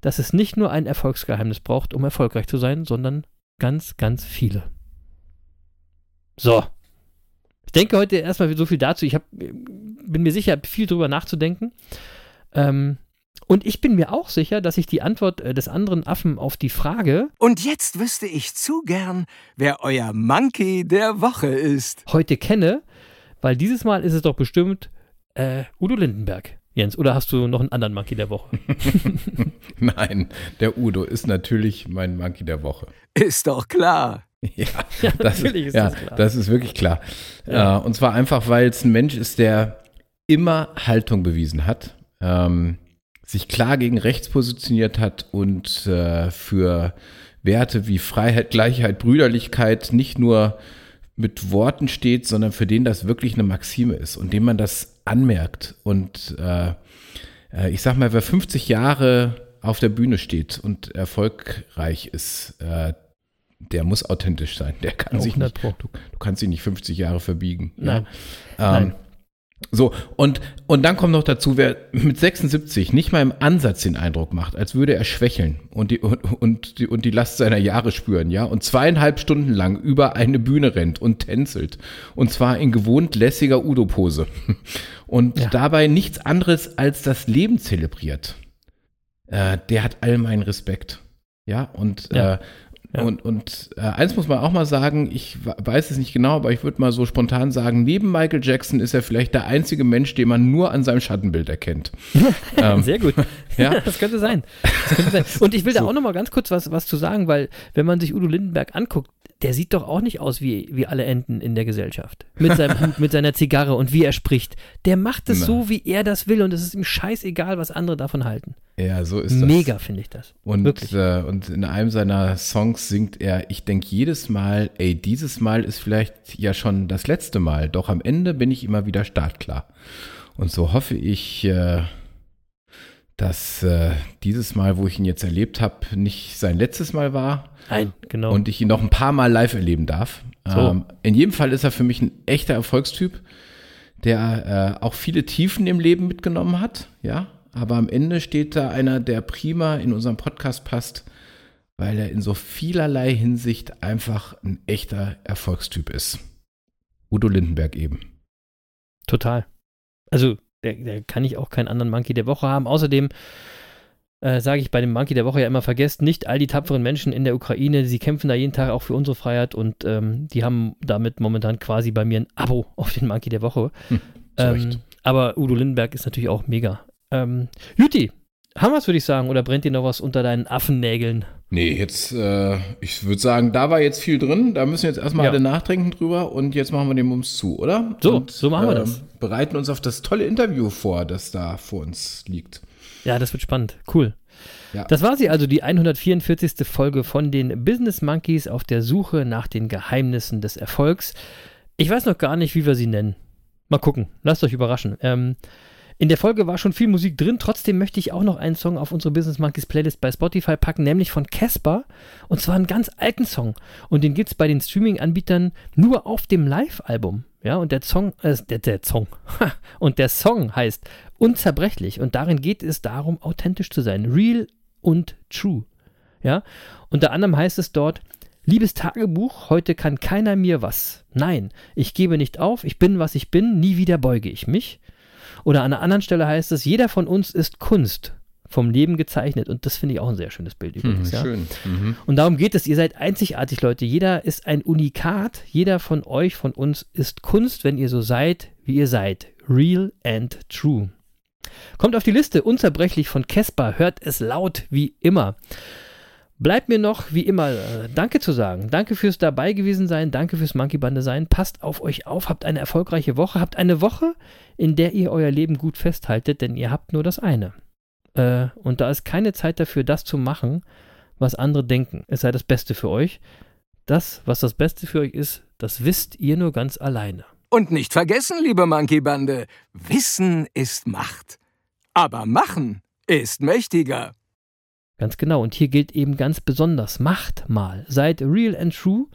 dass es nicht nur ein Erfolgsgeheimnis braucht, um erfolgreich zu sein, sondern ganz, ganz viele. So. Ich denke heute erstmal so viel dazu. Ich hab, bin mir sicher, viel drüber nachzudenken. Ähm, und ich bin mir auch sicher, dass ich die Antwort äh, des anderen Affen auf die Frage Und jetzt wüsste ich zu gern, wer euer Monkey der Woche ist. heute kenne, weil dieses Mal ist es doch bestimmt äh, Udo Lindenberg. Jens, oder hast du noch einen anderen Monkey der Woche? Nein, der Udo ist natürlich mein Monkey der Woche. Ist doch klar. Ja, Ja, das natürlich ist ja, das klar. Das ist wirklich klar. Ja. Äh, und zwar einfach, weil es ein Mensch ist, der immer Haltung bewiesen hat, ähm, sich klar gegen rechts positioniert hat und äh, für Werte wie Freiheit, Gleichheit, Brüderlichkeit nicht nur mit Worten steht, sondern für den das wirklich eine Maxime ist und dem man das anmerkt. Und äh, äh, ich sag mal, wer 50 Jahre auf der Bühne steht und erfolgreich ist, äh, der muss authentisch sein. Der kann sich 100 nicht, du, du kannst ihn nicht 50 Jahre verbiegen. Nein. Ja? Ähm, Nein. So, und, und dann kommt noch dazu, wer mit 76 nicht mal im Ansatz den Eindruck macht, als würde er schwächeln und die, und, und, die, und die Last seiner Jahre spüren, ja, und zweieinhalb Stunden lang über eine Bühne rennt und tänzelt. Und zwar in gewohnt lässiger Udo-Pose. Und Ja. dabei nichts anderes als das Leben zelebriert. Äh, der hat all meinen Respekt. Ja, und, Ja. Äh, Ja. und, und äh, eins muss man auch mal sagen, ich weiß es nicht genau, aber ich würde mal so spontan sagen, neben Michael Jackson ist er vielleicht der einzige Mensch, den man nur an seinem Schattenbild erkennt. ähm, Sehr gut. ja. das könnte sein. Das könnte sein. Und ich will da So. auch noch mal ganz kurz was, was zu sagen, weil wenn man sich Udo Lindenberg anguckt, der sieht doch auch nicht aus wie, wie alle Enten in der Gesellschaft. Mit seinem Hut, mit seiner Zigarre und wie er spricht. Der macht es so, wie er das will und es ist ihm scheißegal, was andere davon halten. Ja, so ist das. Mega finde ich das. Und, äh, und in einem seiner Songs singt er, ich denke jedes Mal, ey, dieses Mal ist vielleicht ja schon das letzte Mal, doch am Ende bin ich immer wieder startklar. Und so hoffe ich, äh, dass äh, dieses Mal, wo ich ihn jetzt erlebt habe, nicht sein letztes Mal war Nein, genau. und ich ihn noch ein paar Mal live erleben darf. So. Ähm, in jedem Fall ist er für mich ein echter Erfolgstyp, der äh, auch viele Tiefen im Leben mitgenommen hat, ja. Aber am Ende steht da einer, der prima in unseren Podcast passt, weil er in so vielerlei Hinsicht einfach ein echter Erfolgstyp ist. Udo Lindenberg eben. Total. Also, der, der kann ich auch keinen anderen Monkey der Woche haben. Außerdem äh, sage ich bei dem Monkey der Woche ja immer, vergesst nicht all die tapferen Menschen in der Ukraine, sie kämpfen da jeden Tag auch für unsere Freiheit und ähm, die haben damit momentan quasi bei mir ein Abo auf den Monkey der Woche. Hm, ähm, aber Udo Lindenberg ist natürlich auch mega. Ähm, Juti, haben wir es, würde ich sagen, oder brennt dir noch was unter deinen Affennägeln? Nee, jetzt, äh, ich würde sagen, da war jetzt viel drin. Da müssen wir jetzt erstmal Ja. alle nachdenken drüber und jetzt machen wir den Mums zu, oder? So, und, so machen wir ähm, das. Bereiten uns auf das tolle Interview vor, das da vor uns liegt. Ja, das wird spannend. Cool. Ja. Das war sie also, die 144. Folge von den Business Monkeys auf der Suche nach den Geheimnissen des Erfolgs. Ich weiß noch gar nicht, wie wir sie nennen. Mal gucken. Lasst euch überraschen. Ähm, in der Folge war schon viel Musik drin. Trotzdem möchte ich auch noch einen Song auf unsere Business Monkeys Playlist bei Spotify packen, nämlich von Casper. Und zwar einen ganz alten Song. Und den gibt es bei den Streaming-Anbietern nur auf dem Live-Album. Ja, und der Song, äh, der, der Song. und der Song heißt Unzerbrechlich. Und darin geht es darum, authentisch zu sein. Real und true. Ja, unter anderem heißt es dort, Liebes Tagebuch, heute kann keiner mir was. Nein, ich gebe nicht auf, ich bin, was ich bin, nie wieder beuge ich mich. Oder an einer anderen Stelle heißt es, jeder von uns ist Kunst, vom Leben gezeichnet. Und das finde ich auch ein sehr schönes Bild übrigens. ja. Schön. Mhm. Und darum geht es. Ihr seid einzigartig, Leute. Jeder ist ein Unikat. Jeder von euch, von uns ist Kunst, wenn ihr so seid, wie ihr seid. Real and true. Kommt auf die Liste. Unzerbrechlich von Casper. Hört es laut wie immer. Bleibt mir noch, wie immer, äh, Danke zu sagen. Danke fürs dabei gewesen sein. Danke fürs Monkey Bande sein. Passt auf euch auf. Habt eine erfolgreiche Woche. Habt eine Woche, in der ihr euer Leben gut festhaltet, denn ihr habt nur das eine. Äh, und da ist keine Zeit dafür, das zu machen, was andere denken. Es sei das Beste für euch. Das, was das Beste für euch ist, das wisst ihr nur ganz alleine. Und nicht vergessen, liebe Monkey-Bande, Wissen ist Macht. Aber Machen ist mächtiger. Ganz genau. Und hier gilt eben ganz besonders, macht mal. Seid real and true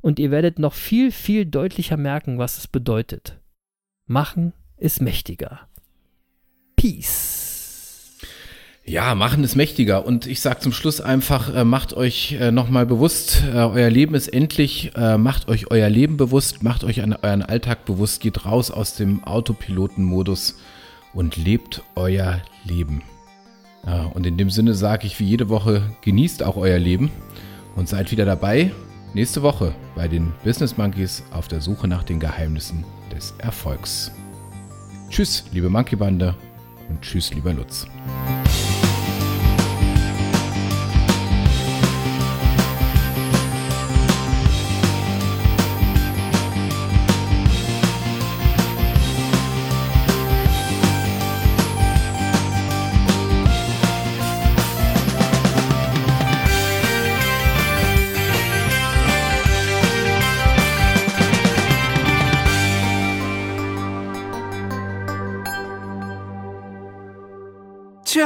und ihr werdet noch viel, viel deutlicher merken, was es bedeutet. Machen ist mächtiger. Peace. Ja, machen ist mächtiger. Und ich sage zum Schluss einfach, äh, macht euch äh, nochmal bewusst, äh, euer Leben ist endlich, äh, macht euch euer Leben bewusst, macht euch an euren Alltag bewusst, geht raus aus dem Autopilotenmodus und lebt euer Leben. Und in dem Sinne sage ich wie jede Woche, genießt auch euer Leben und seid wieder dabei nächste Woche bei den Business Monkeys auf der Suche nach den Geheimnissen des Erfolgs. Tschüss, liebe Monkey Bande und tschüss, lieber Lutz.